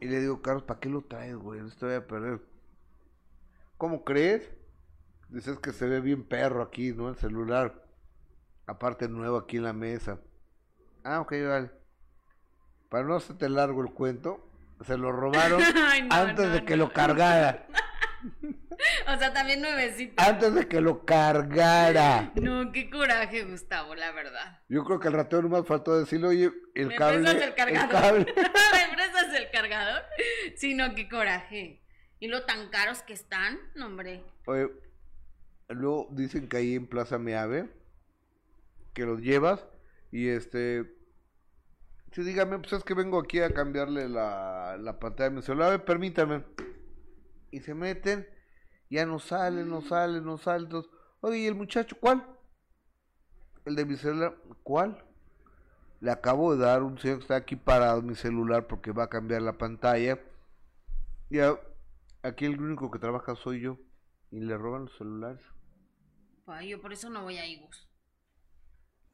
y le digo, Carlos, ¿para qué lo traes, güey? No te voy a perder. ¿Cómo crees? Dices que se ve bien perro aquí, ¿no? El celular. Aparte nuevo aquí en la mesa. Ah, ok, vale. Para no hacerte largo el cuento, se lo robaron Ay, no, antes no, de que no. lo cargara. O sea, también nuevecito. Antes de que lo cargara. No, qué coraje, Gustavo, la verdad. Yo creo que el ratero nomás faltó decirle, oye, el ¿Me cable. prestas el cargador? cable. ¿Me prestas el cargador? Sí, no, qué coraje. ¿Y lo tan caros que están? No, hombre. Oye, luego dicen que ahí en Plaza Meave, que los llevas y este. Sí, dígame, pues es que vengo aquí a cambiarle la, la pantalla de mi celular. A ver, permítame. Y se meten, ya no sale, no sale, no sale. Entonces, oye, ¿y el muchacho cuál? El de mi celular, ¿cuál? Le acabo de dar un señor que está aquí parado mi celular porque va a cambiar la pantalla. Ya, aquí el único que trabaja soy yo. Y le roban los celulares. Yo por eso no voy a Igus.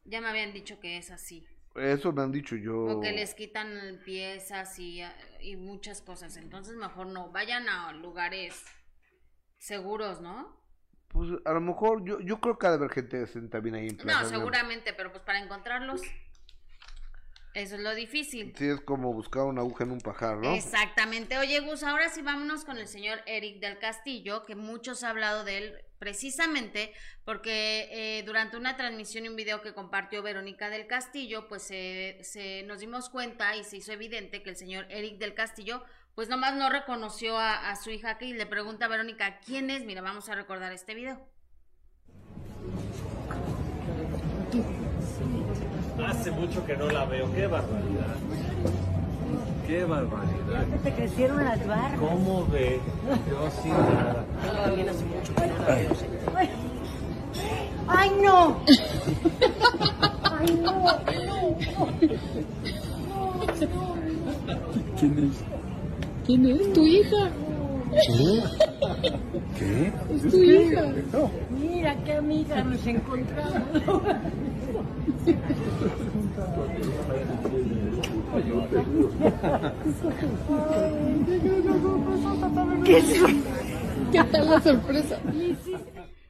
Ya me habían dicho que es así. Eso me han dicho yo. O que les quitan piezas y, y muchas cosas. Entonces mejor no. Vayan a lugares seguros, ¿no? Pues a lo mejor yo, yo creo que ha de haber gente también ahí en Plaza No, seguramente, pero pues para encontrarlos. Eso es lo difícil. Sí, es como buscar una aguja en un pajar, ¿no? Exactamente. Oye, Gus, ahora sí vámonos con el señor Eric del Castillo, que muchos han hablado de él precisamente porque eh, durante una transmisión y un video que compartió Verónica del Castillo, pues se- se nos dimos cuenta y se hizo evidente que el señor Eric del Castillo, pues nomás no reconoció a, a su hija que y le pregunta a Verónica quién es. Mira, vamos a recordar este video. Hace mucho que no la veo, qué barbaridad. Qué barbaridad. Ya te crecieron las barbas. ¿Cómo ve? Yo sin nada. ¡Ay, no! ¡Ay, no! ¿Quién es? ¿Tu hija? ¿Qué? ¿Es tu hija? Mira qué amiga nos encontramos. ¿Qué tal la sorpresa?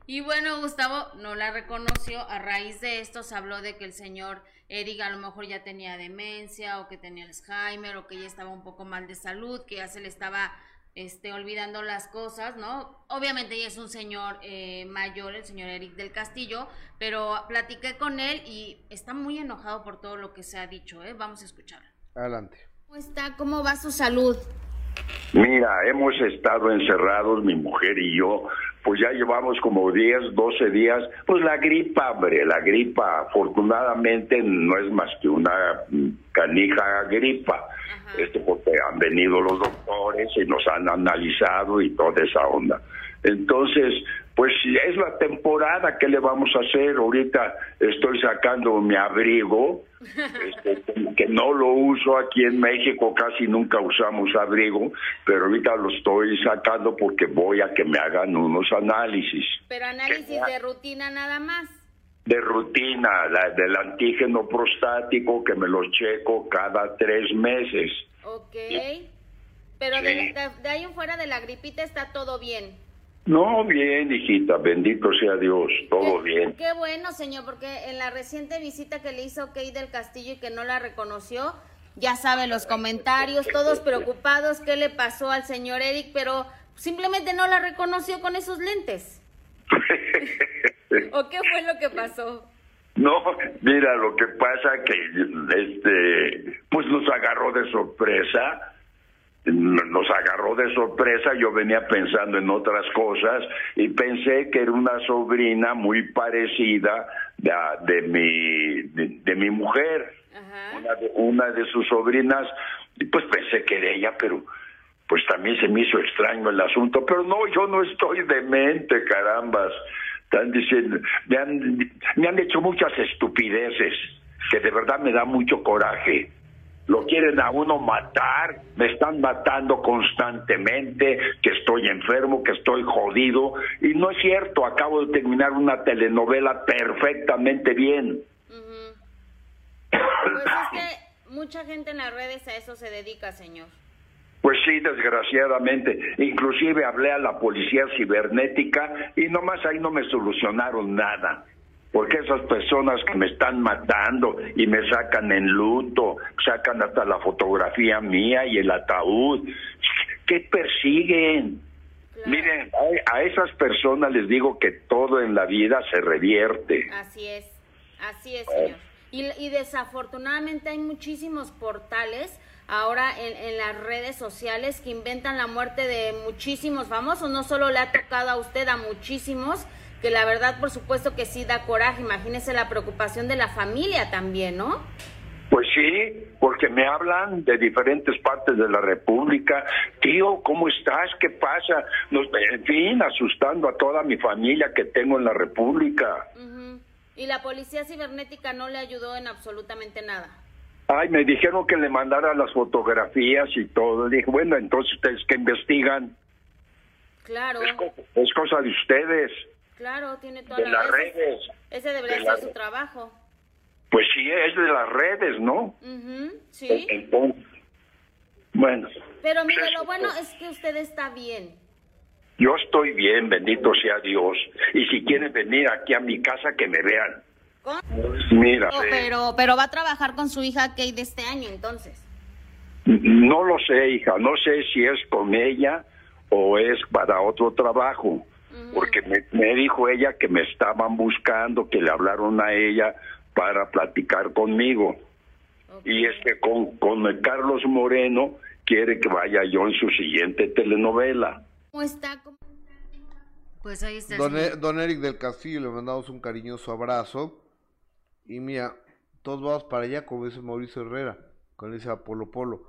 Y bueno, Gustavo no la reconoció. A raíz de esto se habló de que el señor Eric a lo mejor ya tenía demencia o que tenía Alzheimer o que ya estaba un poco mal de salud, que ya se le estaba este, olvidando las cosas, ¿no? Obviamente ya es un señor eh, mayor, el señor Eric del Castillo, pero platiqué con él y está muy enojado por todo lo que se ha dicho, ¿eh? Vamos a escuchar. Adelante. ¿Cómo está? ¿Cómo va su salud? Mira, hemos estado encerrados, mi mujer y yo, pues ya llevamos como 10, 12 días, pues la gripa, hombre, la gripa, afortunadamente no es más que una canija gripa, este porque han venido los doctores y nos han analizado y toda esa onda. Entonces, pues es la temporada, ¿qué le vamos a hacer? Ahorita estoy sacando mi abrigo, este, que no lo uso aquí en México, casi nunca usamos abrigo, pero ahorita lo estoy sacando porque voy a que me hagan unos análisis Pero análisis de rutina nada más. de rutina, la, del antígeno prostático que me los checo cada tres meses. Ok. Pero Sí. de, de- de ahí en fuera de la gripita está todo bien. No, bien, hijita, bendito sea Dios, todo Qué- bien. Qué bueno, señor, porque en la reciente visita que le hizo Kay del Castillo y que no la reconoció, ya sabe los comentarios, todos preocupados, qué le pasó al señor Eric, pero simplemente no la reconoció con esos lentes. ¿O qué fue lo que pasó? No, mira, lo que pasa que este pues nos agarró de sorpresa. Nos agarró de sorpresa, yo venía pensando en otras cosas y pensé que era una sobrina muy parecida de, de mi de, de mi mujer, Ajá. una de, una de sus sobrinas, y pues pensé que era ella, pero pues también se me hizo extraño el asunto, pero no, yo no estoy demente, carambas. Están diciendo, me han, me han hecho muchas estupideces, que de verdad me da mucho coraje. Lo quieren a uno matar, me están matando constantemente, que estoy enfermo, que estoy jodido, y no es cierto, acabo de terminar una telenovela perfectamente bien. Pues es que mucha gente en las redes a eso se dedica, señor. Pues sí, desgraciadamente. Inclusive hablé a la policía cibernética y nomás ahí no me solucionaron nada. Porque esas personas que me están matando y me sacan en luto, sacan hasta la fotografía mía y el ataúd, ¿qué persiguen? Claro. Miren, a, a esas personas les digo que todo en la vida se revierte. Así es, así es, señor. Y, y desafortunadamente hay muchísimos portales ahora en, en las redes sociales que inventan la muerte de muchísimos famosos. No solo le ha tocado a usted, a muchísimos, que la verdad, por supuesto que sí da coraje. Imagínese la preocupación de la familia también, ¿no? Pues sí, porque me hablan de diferentes partes de la República. Tío, ¿cómo estás? ¿Qué pasa? Nos- en fin, asustando a toda mi familia que tengo en la República. Y la policía cibernética no le ayudó en absolutamente nada. Ay, me dijeron que le mandara las fotografías y todo. Dije, bueno, entonces ustedes que investigan. Claro, Es, es cosa de ustedes, claro, tiene toda de la las redes. Ese debería de ser su trabajo. Pues sí, es de las redes, ¿no? Ujú, sí. Entonces, bueno, Pero mire, Pues lo bueno pues. es que usted está bien. yo estoy bien, bendito sea Dios. Y si quieren venir aquí a mi casa, que me vean. ¿Cómo? Mira, eh, pero, pero va a trabajar con su hija Kate de este año, entonces. no lo sé, hija, no sé si es con ella o es para otro trabajo. Porque me, me dijo ella que me estaban buscando, que le hablaron a ella para platicar conmigo. Y es que con, con Carlos Moreno quiere que vaya yo en su siguiente telenovela. ¿Cómo está? ¿Cómo- Pues ahí está. Don. E- don Eric del Castillo, le mandamos un cariñoso abrazo. Y mira, todos vamos para allá, como dice Mauricio Herrera, con ese Polo Polo.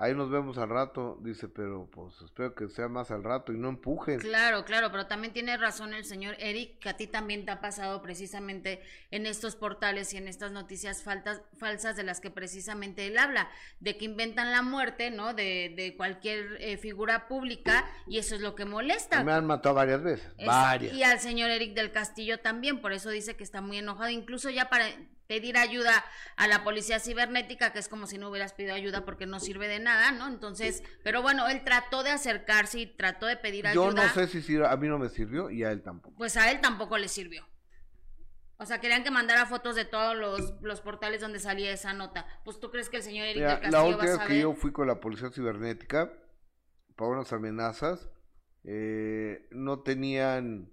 Ahí nos vemos al rato, dice, pero pues espero que sea más al rato y no empujen. Claro, claro, pero también tiene razón el señor Eric, que a ti también te ha pasado precisamente en estos portales y en estas noticias faltas, falsas de las que precisamente él habla, de que inventan la muerte, ¿no? De, de cualquier eh, figura pública y eso es lo que molesta. Me han matado varias veces, Es- varias. Y al señor Eric del Castillo también, por eso dice que está muy enojado, incluso ya para pedir ayuda a la policía cibernética, que es como si no hubieras pedido ayuda porque no sirve de nada, ¿no? Entonces, pero bueno, él trató de acercarse y trató de pedir Yo ayuda. no sé si sirve, a mí no me sirvió y a él tampoco. Pues a él tampoco le sirvió. O sea, querían que mandara fotos de todos los, los portales donde salía esa nota. Pues tú crees que el señor Eric Mira, del la Castillo va última a vez saber. que yo fui con la policía cibernética para unas amenazas, eh, no tenían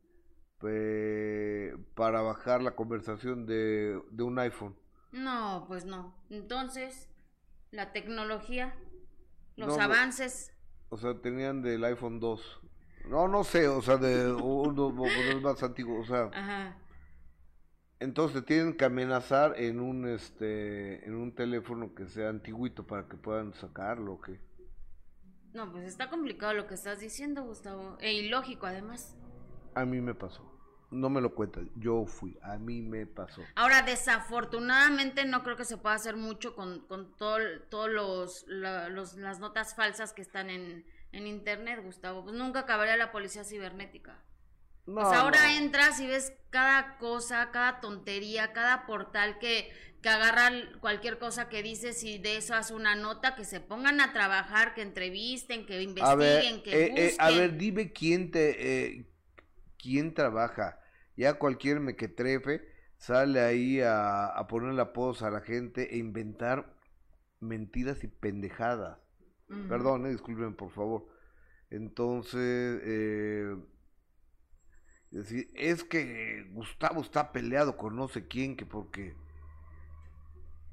eh, para bajar la conversación de, de un iPhone. No, pues no. Entonces, la tecnología, los No, avances. O sea, tenían del iPhone 2. No, no sé, o sea, de uno uno más antiguo, o sea, Ajá. entonces tienen que amenazar en un este en un teléfono que sea antiguito para que puedan sacarlo, ¿o qué? No, pues está complicado lo que estás diciendo, Gustavo. E ilógico, además. A mí me pasó. No me lo cuentan, yo fui, a mí me pasó. Ahora, desafortunadamente, no creo que se pueda hacer mucho con, con todo, los, la- los- las notas falsas que están en, en internet, Gustavo. Pues nunca acabaría la policía cibernética. No, pues ahora no. entras y ves cada cosa, cada tontería, cada portal que, que agarra cualquier cosa que dices y de eso hace una nota, que se pongan a trabajar, que entrevisten, que investiguen, A ver, que eh, eh, a busquen. ver, dime quién te, eh, quién trabaja. Ya cualquier mequetrefe sale ahí a, a poner la pos a la gente e inventar mentiras y pendejadas. Perdón, eh, disculpen por favor. Entonces, eh, decir, es que Gustavo está peleado con no sé quién, que porque...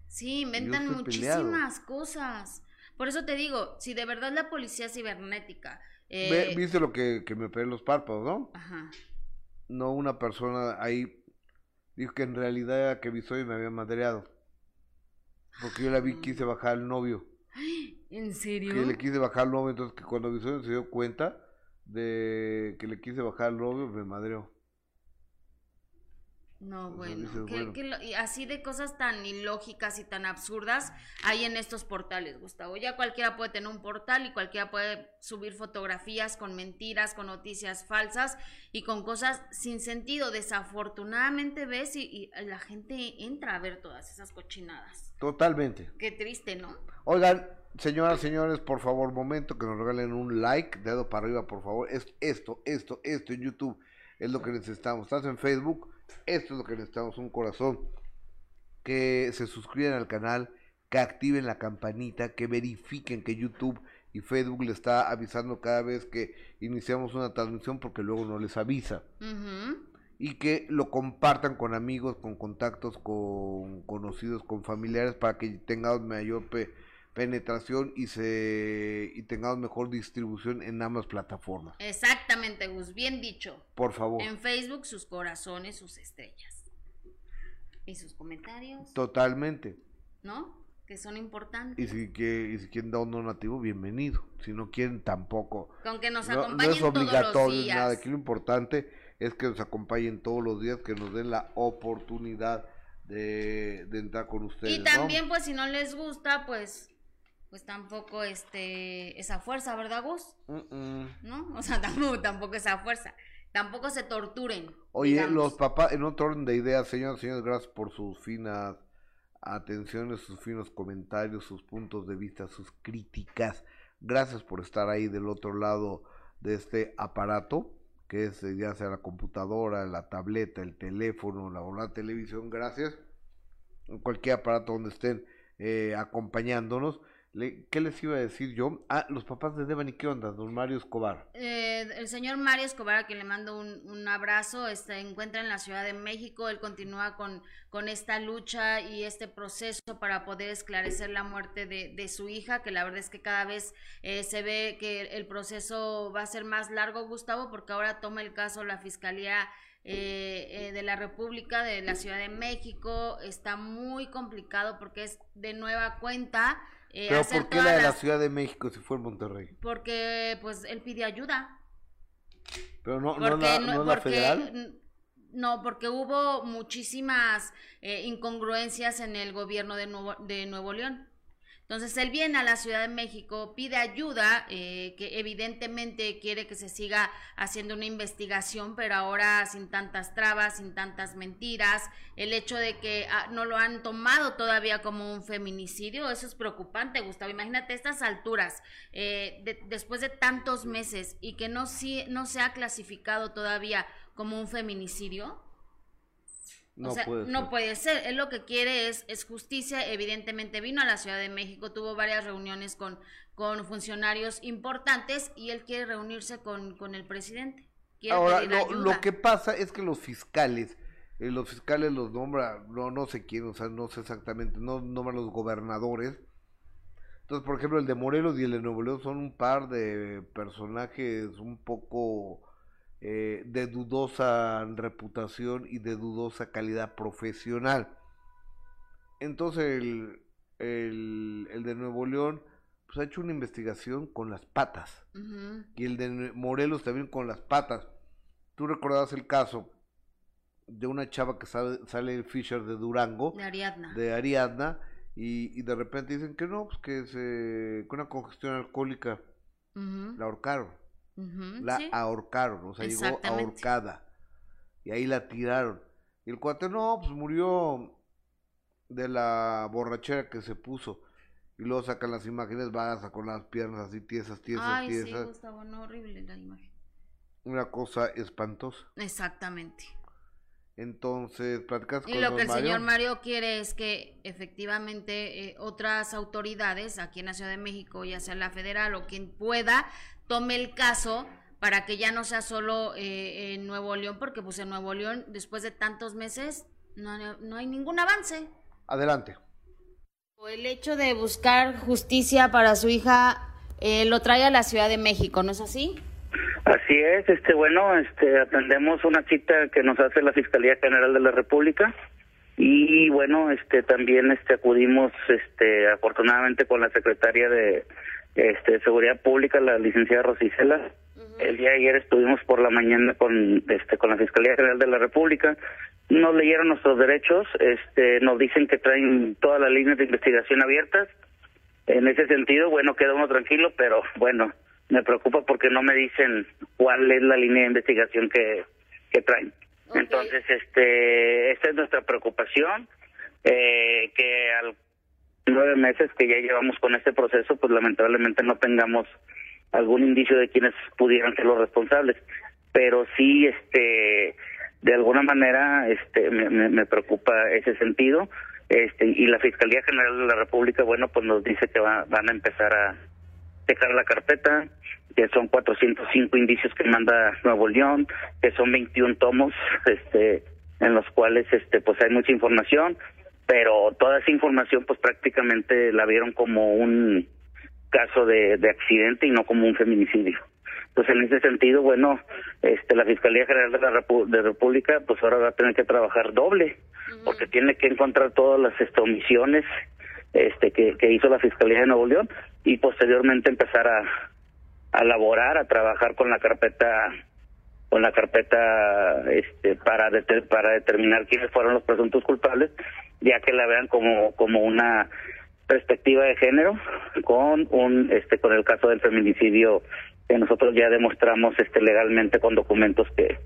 Sí, inventan peleado. muchísimas cosas. Por eso te digo, si de verdad la policía cibernética... eh, ¿Viste lo que, que me en los párpados, no? Ajá. No, una persona ahí dijo que en realidad era que Bisoy me había madreado. Porque yo la vi, quise bajar al novio. ¿En serio? que le quise bajar al novio, entonces que cuando Bisoño se dio cuenta de que le quise bajar al novio, me madreó. No, bueno, dices, lo- y así de cosas tan ilógicas y tan absurdas hay en estos portales, Gustavo. Ya cualquiera puede tener un portal y cualquiera puede subir fotografías con mentiras, con noticias falsas y con cosas sin sentido. Desafortunadamente ves y, y la gente entra a ver todas esas cochinadas. Totalmente. Qué triste, ¿no? Oigan, señoras, señores, por favor, momento que nos regalen un like, dedo para arriba, por favor. Es esto, esto, esto en YouTube es lo que necesitamos. Estás en Facebook, esto es lo que necesitamos, un corazón. Que se suscriban al canal, que activen la campanita, que verifiquen que YouTube y Facebook le está avisando cada vez que iniciamos una transmisión porque luego no les avisa. Y que lo compartan con amigos, con contactos, con conocidos, con familiares para que tengamos mayor pe- penetración y se y tengamos mejor distribución en ambas plataformas. Exactamente, Gus, bien dicho. Por favor. En Facebook sus corazones, sus estrellas. Y sus comentarios, Totalmente. ¿no? Que son importantes. Y si, que, y si quieren dar un donativo, bienvenido. Si no quieren, tampoco. Con que nos No, no acompañen es todos los obligatorio días. nada. Aquí lo importante es que nos acompañen todos los días, que nos den la oportunidad de, de entrar con ustedes. Y ¿no? también, pues, si no les gusta, pues, pues tampoco este esa fuerza, ¿verdad, Gus? ¿No? O sea, tampoco, tampoco esa fuerza. Tampoco se torturen. Oye, digamos. los papás, en otro orden de ideas, señoras y señores, gracias por sus finas atenciones, sus finos comentarios, sus puntos de vista, sus críticas. Gracias por estar ahí del otro lado de este aparato, que es eh, ya sea la computadora, la tableta, el teléfono, la, o la televisión. Gracias. En cualquier aparato donde estén eh, acompañándonos. Le- ¿Qué les iba a decir yo? Ah, los papás de Devani, ¿qué onda? Don Mario Escobar. Eh, el señor Mario Escobar, a quien le mando un, un abrazo, se encuentra en la Ciudad de México. Él continúa con, con esta lucha y este proceso para poder esclarecer la muerte de, de su hija, que la verdad es que cada vez eh, se ve que el proceso va a ser más largo, Gustavo, porque ahora toma el caso la Fiscalía eh, eh, de la República de la Ciudad de México. Está muy complicado porque es de nueva cuenta. eh, Pero hacer ¿por qué la de la Ciudad de México si fue en Monterrey? Porque pues él pide ayuda. Pero no, no, Porque la, no- no la porque- federal. No, porque hubo muchísimas eh, incongruencias en el gobierno de Nuevo, de Nuevo León. Entonces él viene a la Ciudad de México, pide ayuda, eh, que evidentemente quiere que se siga haciendo una investigación, pero ahora sin tantas trabas, sin tantas mentiras. El hecho de que ah, no lo han tomado todavía como un feminicidio, eso es preocupante, Gustavo. Imagínate estas alturas, eh, de- después de tantos meses y que no, no se ha clasificado todavía como un feminicidio. No o sea, puede no ser. puede ser. Él lo que quiere es, es justicia. Evidentemente vino a la Ciudad de México, tuvo varias reuniones con, con funcionarios importantes y él quiere reunirse con, con el presidente. Quiere Ahora, lo, lo que pasa es que los fiscales, eh, los fiscales los nombra, no, no sé quién, o sea, no sé exactamente, no nombran los gobernadores. Entonces, por ejemplo, el de Morelos y el de Nuevo León son un par de personajes un poco eh, de dudosa reputación y de dudosa calidad profesional. Entonces, el, el, el de Nuevo León pues, ha hecho una investigación con las patas y el de Morelos también con las patas. Tú recordabas el caso de una chava que sabe- sale el Fisher de Durango, De Ariadna. de Ariadna, y, y de repente dicen que no, pues que se, con una congestión alcohólica la ahorcaron, la sí. ahorcaron, o sea, llegó ahorcada, y ahí la tiraron. Y el cuate, no, pues murió de la borrachera que se puso. Y luego sacan las imágenes vagas con las piernas así tiesas, tiesas, Ay, sí, tiesas. Gustavo, no, horrible la imagen. Una cosa espantosa. Exactamente. Entonces, platicas Y con lo don que el Mario? señor Mario quiere es que efectivamente eh, otras autoridades aquí en la Ciudad de México, ya sea la federal o quien pueda, tome el caso para que ya no sea solo eh, en Nuevo León, porque pues en Nuevo León, después de tantos meses, no, no hay ningún avance. Adelante. El hecho de buscar justicia para su hija eh, lo trae a la Ciudad de México, ¿no es así? Así es, este bueno, este atendemos una cita que nos hace la Fiscalía General de la República y bueno, este también este acudimos este afortunadamente con la secretaria de este Seguridad Pública, la licenciada Rosicela. El día de ayer estuvimos por la mañana con este con la Fiscalía General de la República. Nos leyeron nuestros derechos, este nos dicen que traen todas las líneas de investigación abiertas. En ese sentido, bueno, queda uno tranquilo, pero bueno, me preocupa porque no me dicen cuál es la línea de investigación que, que traen. Entonces, este, esta es nuestra preocupación, eh, que al nueve meses que ya llevamos con este proceso, pues lamentablemente no tengamos algún indicio de quienes pudieran ser los responsables. Pero sí, este, de alguna manera, este, me, me, me preocupa ese sentido. Este, y la Fiscalía General de la República, bueno, pues nos dice que va, van a empezar a checar la carpeta, que son 405 indicios que manda Nuevo León, que son 21 tomos, este, en los cuales, este, pues hay mucha información, pero toda esa información, pues prácticamente la vieron como un caso de, de accidente y no como un feminicidio. Entonces, en ese sentido, bueno, este, la Fiscalía General de la Repu- de República, pues ahora va a tener que trabajar doble, porque tiene que encontrar todas las este, omisiones este, que, que hizo la Fiscalía de Nuevo León y posteriormente empezar a, a elaborar, a trabajar con la carpeta con la carpeta este para deter- para determinar quiénes fueron los presuntos culpables, ya que la vean como como una perspectiva de género con un este con el caso del feminicidio que nosotros ya demostramos este legalmente con documentos que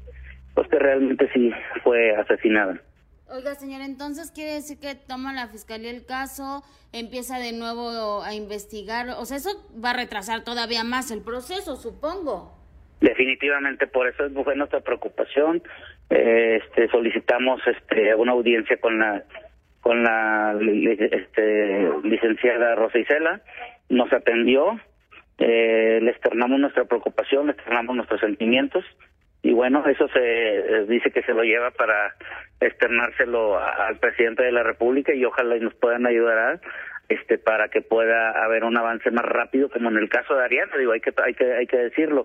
pues que realmente sí fue asesinada. Oiga, señor, entonces quiere decir que toma la fiscalía el caso, empieza de nuevo a investigar, o sea, eso va a retrasar todavía más el proceso, supongo. Definitivamente, por eso es fue nuestra preocupación. Eh, este, solicitamos este, una audiencia con la con la este, licenciada Rosa Isela, nos atendió, eh, le externamos nuestra preocupación, le externamos nuestros sentimientos y bueno, eso se eh, dice que se lo lleva para externárselo a- al presidente de la República y ojalá nos puedan ayudar este para que pueda haber un avance más rápido como en el caso de Ariana, digo, hay que hay que hay que decirlo.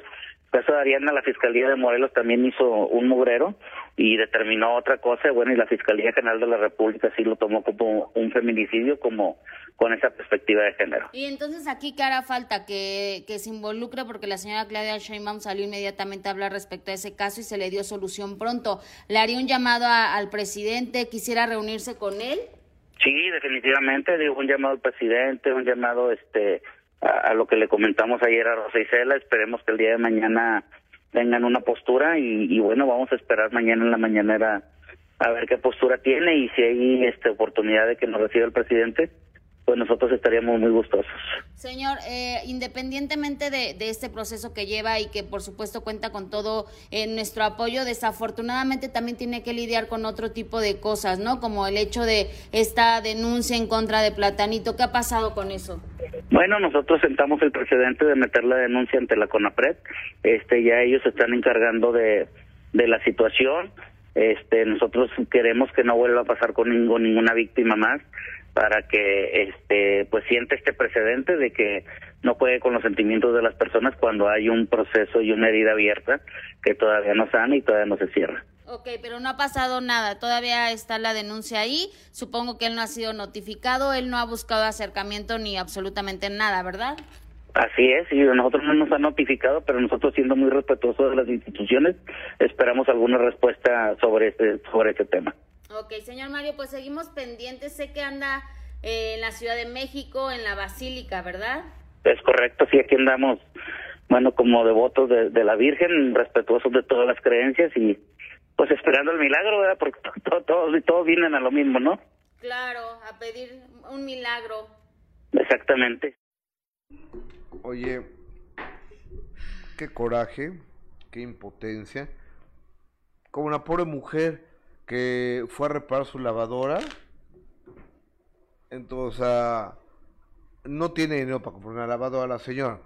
Caso de Ariana, la Fiscalía de Morelos también hizo un mugrero y determinó otra cosa, bueno, y la Fiscalía General de la República sí lo tomó como un feminicidio, como con esa perspectiva de género. Y entonces aquí qué hará falta que, que se involucre porque la señora Claudia Sheinbaum salió inmediatamente a hablar respecto a ese caso y se le dio solución pronto. ¿Le haría un llamado a- al presidente? ¿Quisiera reunirse con él? Sí, definitivamente, digo, un llamado al presidente, un llamado este a, a lo que le comentamos ayer a Rosa Isela, esperemos que el día de mañana tengan una postura y, bueno, vamos a esperar mañana en la mañanera a ver qué postura tiene y si hay este oportunidad de que nos reciba el presidente, pues nosotros estaríamos muy gustosos. Señor, eh, independientemente de, de este proceso que lleva y que por supuesto cuenta con todo eh, nuestro apoyo, desafortunadamente también tiene que lidiar con otro tipo de cosas, ¿no? Como el hecho de esta denuncia en contra de Platanito. ¿Qué ha pasado con eso? Bueno, nosotros sentamos el precedente de meter la denuncia ante la CONAPRED. Este, ya ellos se están encargando de, de la situación. Este, nosotros queremos que no vuelva a pasar con ningún- ninguna víctima más para que este pues siente este precedente de que no juegue con los sentimientos de las personas cuando hay un proceso y una herida abierta que todavía no sana y todavía no se cierra. Ok, pero no ha pasado nada. Todavía está la denuncia ahí. Supongo que él no ha sido notificado. Él no ha buscado acercamiento ni absolutamente nada, ¿verdad? Así es, y a nosotros no nos han notificado, pero nosotros siendo muy respetuosos de las instituciones, esperamos alguna respuesta sobre este, sobre este tema. Ok, señor Mario, pues seguimos pendientes. Sé que anda eh, en la Ciudad de México, en la Basílica, ¿verdad? Es correcto, sí, aquí andamos, bueno, como devotos de, de la Virgen, respetuosos de todas las creencias y pues esperando el milagro, ¿verdad? Porque todos todo, todos vienen a lo mismo, ¿no? Claro, a pedir un milagro. Exactamente. Oye, qué coraje, qué impotencia. Como una pobre mujer que fue a reparar su lavadora. Entonces, no tiene dinero para comprar una lavadora la señora.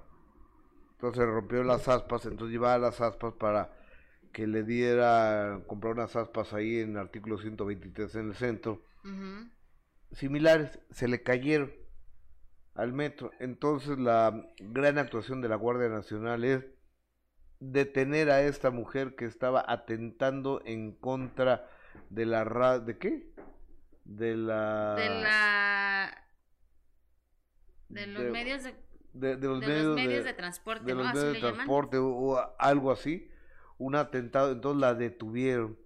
Entonces rompió las aspas, entonces llevaba las aspas para que le diera comprar unas aspas ahí en el artículo 123 en el centro. Similares, se le cayeron al metro. Entonces la gran actuación de la Guardia Nacional es detener a esta mujer que estaba atentando en contra de la ra ¿de qué? de la... De la... De los de- medios de... de, de los de medios, los medios de transporte, de ¿no? los medios de transporte o, o algo así, un atentado, entonces la detuvieron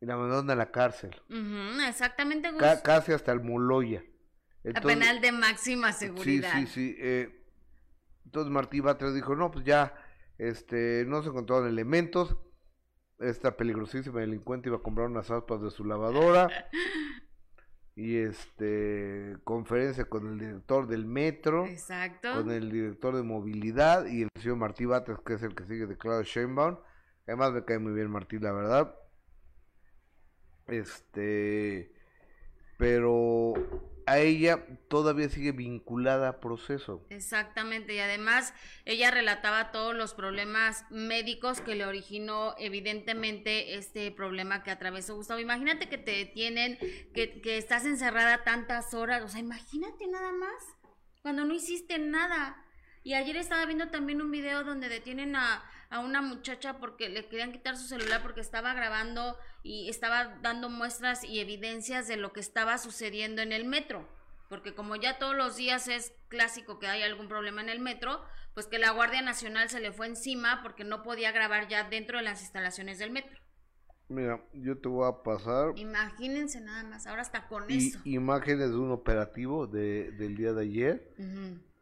y la mandaron a la cárcel, Ujú, exactamente, Gus. ca- casi hasta el Moloya. a Entonces- penal de máxima seguridad. Sí, sí, sí. eh, entonces Martí Batres dijo, no, pues ya, este, no se encontraron elementos. Esta peligrosísima delincuente iba a comprar unas aspas de su lavadora. y este, conferencia con el director del metro, Exacto. con el director de movilidad y el señor Martí Batres, que es el que sigue de Claudio Sheinbaum. Además me cae muy bien Martí, la verdad. Este, pero a ella todavía sigue vinculada a proceso. Exactamente, y además ella relataba todos los problemas médicos que le originó evidentemente este problema que atravesó Gustavo. Imagínate que te detienen, que, que estás encerrada tantas horas, o sea, imagínate nada más, cuando no hiciste nada. Y ayer estaba viendo también un video donde detienen a, a una muchacha porque le querían quitar su celular porque estaba grabando y estaba dando muestras y evidencias de lo que estaba sucediendo en el metro. Porque como ya todos los días es clásico que hay algún problema en el metro, pues que la Guardia Nacional se le fue encima porque no podía grabar ya dentro de las instalaciones del metro. Mira, yo te voy a pasar Imagínense nada más, ahora está con i- eso. imágenes de un operativo de, del día de ayer,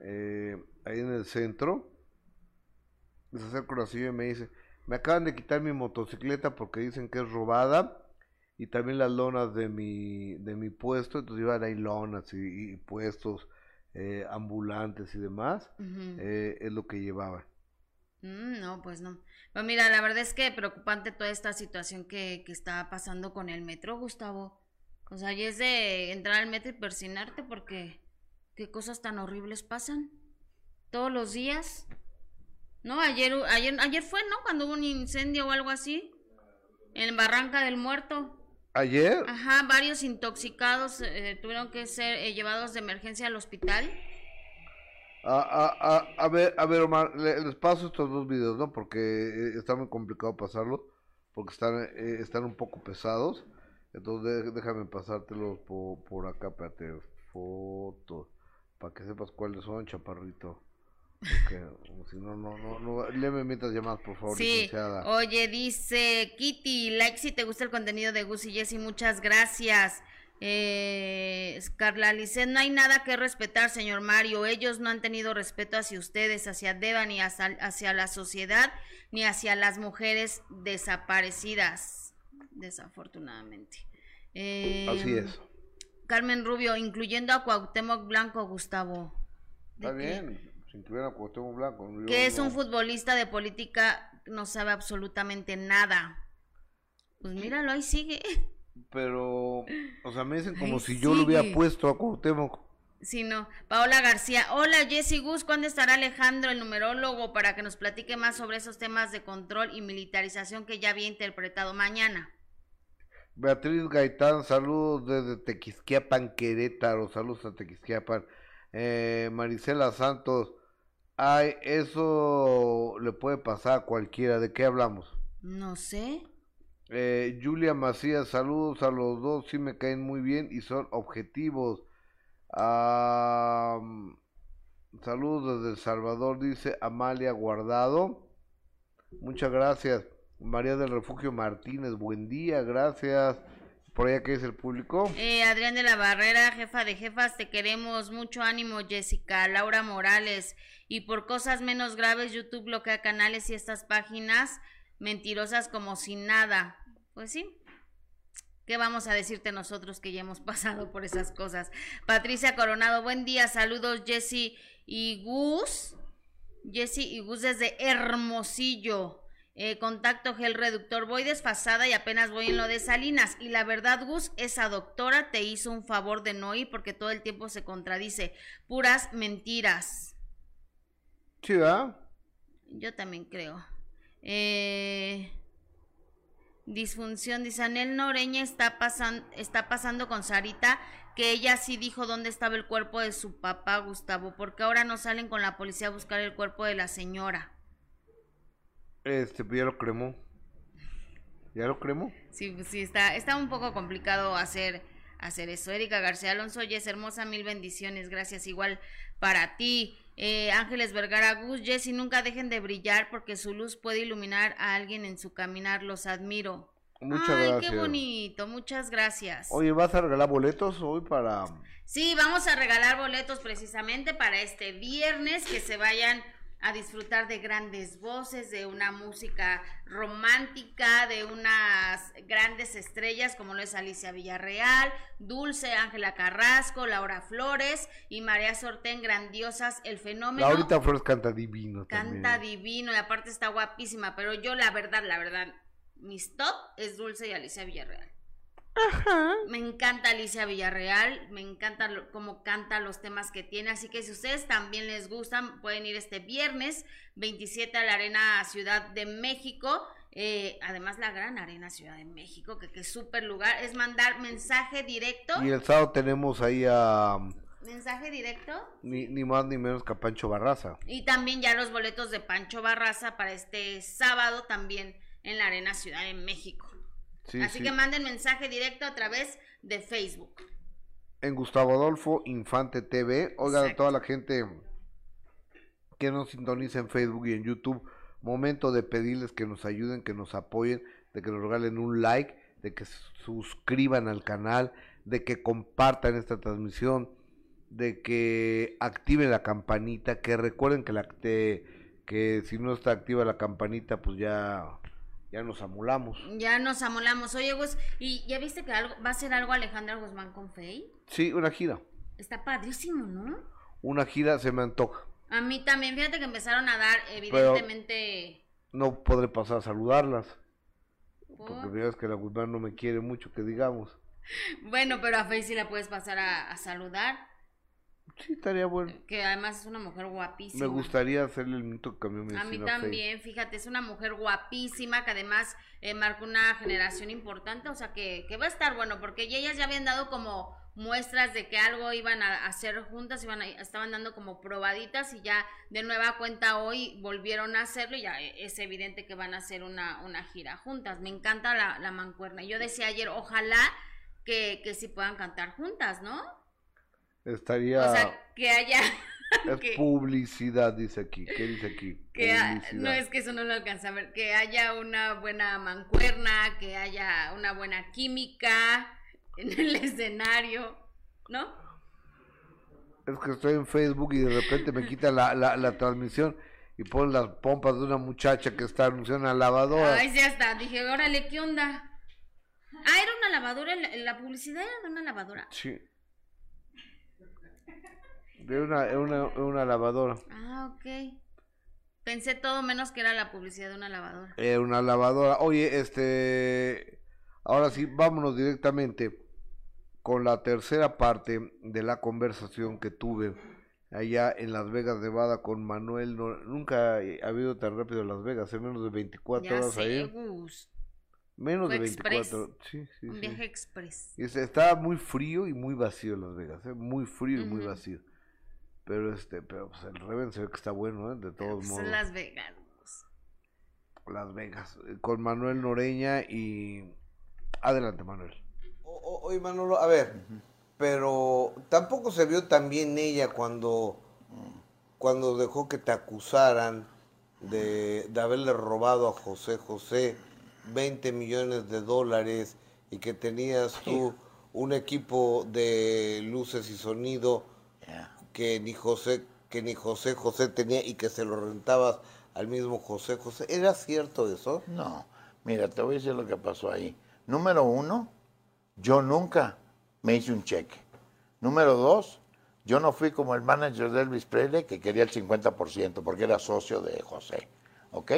eh, ahí en el centro. Acerca una señora y me dice, me acaban de quitar mi motocicleta porque dicen que es robada y también las lonas de mi, de mi puesto, entonces iban ahí lonas y, y puestos eh, ambulantes y demás, eh, es lo que llevaban. Mm, no, pues no. Pues mira, la verdad es que preocupante toda esta situación que, que está pasando con el metro, Gustavo. O sea, y es de entrar al metro y persinarte porque qué cosas tan horribles pasan. Todos los días. ¿No? Ayer, ayer, ayer fue, ¿no? Cuando hubo un incendio o algo así. En Barranca del Muerto. Ayer, Ajá, varios intoxicados eh, tuvieron que ser eh, llevados de emergencia al hospital. A, a, a, a ver, a ver, Omar, le- les paso estos dos videos, ¿no? Porque eh, está muy complicado pasarlos, porque están, eh, están un poco pesados. Entonces déjame pasártelos por, por acá, espérate, fotos, para que sepas cuáles son, chaparrito. Porque no, no, no, no, léeme mientras llamas, por favor, Sí, licenciada. oye, dice Kitty, like si te gusta el contenido de Gus y Jessy, muchas gracias. Eh, Carla Lisset, no hay nada que respetar, señor Mario. Ellos no han tenido respeto hacia ustedes, hacia Deva, ni hacia, hacia la sociedad, ni hacia las mujeres desaparecidas, desafortunadamente. Eh, Así es. Carmen Rubio, incluyendo a Cuauhtémoc Blanco, Gustavo. ¿De Está qué? bien, si tuviera Cuauhtémoc Blanco. yo que es no- un futbolista de política, no sabe absolutamente nada. Pues míralo, ahí sigue. Pero, o sea, me dicen como si yo lo hubiera puesto a Cuauhtémoc. Sí, no. Paola García, hola Jessy Gus, ¿cuándo estará Alejandro, el numerólogo, para que nos platique más sobre esos temas de control y militarización que ya había interpretado mañana? Beatriz Gaitán, saludos desde Tequisquiapan, Querétaro, saludos a Tequisquiapan. Eh, Marisela Santos, ay, eso le puede pasar a cualquiera, ¿de qué hablamos? No sé. Eh, Julia Macías, saludos a los dos, sí me caen muy bien y son objetivos. Ah, saludos desde El Salvador, dice Amalia Guardado. Muchas gracias. María del Refugio Martínez, buen día, gracias. Por allá que es el público. Eh, Adrián de la Barrera, jefa de jefas, te queremos. Mucho ánimo, Jessica. Laura Morales. Y por cosas menos graves, YouTube bloquea canales y estas páginas mentirosas como si nada. Pues sí. ¿Qué vamos a decirte nosotros que ya hemos pasado por esas cosas? Patricia Coronado, buen día. Saludos, Jessy y Gus. Jessy y Gus desde Hermosillo. Eh, contacto gel reductor. Voy desfasada y apenas voy en lo de Salinas. Y la verdad, Gus, esa doctora te hizo un favor de no ir porque todo el tiempo se contradice. Puras mentiras. Sí, ¿verdad? Yo también creo. Eh, disfunción, dice Anel Noreña está, pasan, está pasando con Sarita, que ella sí dijo dónde estaba el cuerpo de su papá, Gustavo, porque ahora no salen con la policía a buscar el cuerpo de la señora. Este, ya lo cremó. ¿Ya lo cremó? Sí, pues sí, está, está un poco complicado hacer, hacer eso. Erika García Alonso, es hermosa, mil bendiciones, gracias igual para ti. Eh, Ángeles Vergara Gus, Jessy, nunca dejen de brillar porque su luz puede iluminar a alguien en su caminar, los admiro. Muchas Ay, gracias. qué bonito, muchas gracias. Oye, ¿vas a regalar boletos hoy para...? Sí, vamos a regalar boletos precisamente para este viernes, que se vayan a disfrutar de grandes voces, de una música romántica, de unas grandes estrellas como lo es Alicia Villarreal, Dulce, Ángela Carrasco, Laura Flores y María Sortén, grandiosas, el fenómeno. Ahorita Flores canta divino Canta también. divino y aparte está guapísima, pero yo la verdad, la verdad, mis top es Dulce y Alicia Villarreal. Me encanta Alicia Villarreal, me encanta lo- cómo canta los temas que tiene, así que si ustedes también les gustan, pueden ir este viernes 27 a la Arena Ciudad de México, eh, además la gran Arena Ciudad de México, que, que es súper lugar, es mandar mensaje directo, Y el sábado tenemos ahí a... mensaje directo, Ni, ni más ni menos que a Pancho Barraza. y también ya los boletos de Pancho Barraza para este sábado también en la Arena Ciudad de México. Sí, Así sí. que manden mensaje directo a través de Facebook. en Gustavo Adolfo Infante TV. Oigan a toda la gente que nos sintoniza en Facebook y en YouTube. Momento de pedirles que nos ayuden, que nos apoyen, de que nos regalen un like, de que suscriban al canal, de que compartan esta transmisión, de que activen la campanita, que recuerden que la que, que si no está activa la campanita, pues ya ya nos amulamos. Ya nos amolamos. Oye, Gus, ¿y ya viste que algo, va a ser algo Alejandra Guzmán con Fey? Sí, una gira. Está padrísimo, ¿no? Una gira se me antoja. A mí también, fíjate que empezaron a dar, evidentemente, No podré pasar a saludarlas. por- Porque ves que la Guzmán no me quiere mucho, que digamos. Bueno, pero a Fey sí la puedes pasar a, a saludar, Sí, estaría bueno. que además es una mujer guapísima. Me gustaría hacerle el minuto que cambió mi A mí también, fíjate, es una mujer guapísima que además eh, marca una generación importante, o sea que, que va a estar bueno, porque ya ellas ya habían dado como muestras de que algo iban a hacer juntas, iban a- estaban dando como probaditas y ya de nueva cuenta hoy volvieron a hacerlo y ya e- es evidente que van a hacer una, una gira juntas. Me encanta la, la mancuerna. Yo decía ayer, ojalá que, que sí puedan cantar juntas, ¿no? Estaría... O sea, que haya... es que- publicidad, dice aquí. ¿Qué dice aquí? que ha- no es que eso no lo alcanza a ver, que haya una buena mancuerna, que haya una buena química en el escenario, ¿no? Es que estoy en Facebook y de repente me quita la, la, la transmisión y ponen las pompas de una muchacha que está anunciando una lavadora. Ay, sí, hasta dije, órale, ¿qué onda? Ah, era una lavadora, la, la publicidad era de una lavadora. Sí. De una, una, una lavadora. Ah, ok. Pensé todo menos que era la publicidad de una lavadora. Era una lavadora. Oye, este. Ahora sí, vámonos directamente con la tercera parte de la conversación que tuve allá en Las Vegas, Nevada, con Manuel. No- nunca ha habido tan rápido en Las Vegas, en menos de 24 Ya horas sé, ahí. Gus. Menos Fue de express. 24. Sí, sí, Un sí. viaje express. Y estaba muy frío y muy vacío Las Vegas, ¿eh? muy frío y muy vacío. Pero este, pero pues el Reven se ve que está bueno, ¿eh? de todos Pues modos. Las Vegas. Gus. Las Vegas, con Manuel Noreña y... Adelante, Manuel. Oye, Manolo, a ver, pero tampoco se vio tan bien ella cuando, cuando dejó que te acusaran de, de haberle robado a José José 20 millones de dólares y que tenías tú un equipo de luces y sonido que ni José que ni José José tenía y que se lo rentabas al mismo José José. ¿Era cierto eso? No, mira, te voy a decir lo que pasó ahí. Número uno, yo nunca me hice un cheque. Número dos, yo no fui como el manager de Elvis que quería el 50% porque era socio de José. ¿Ok?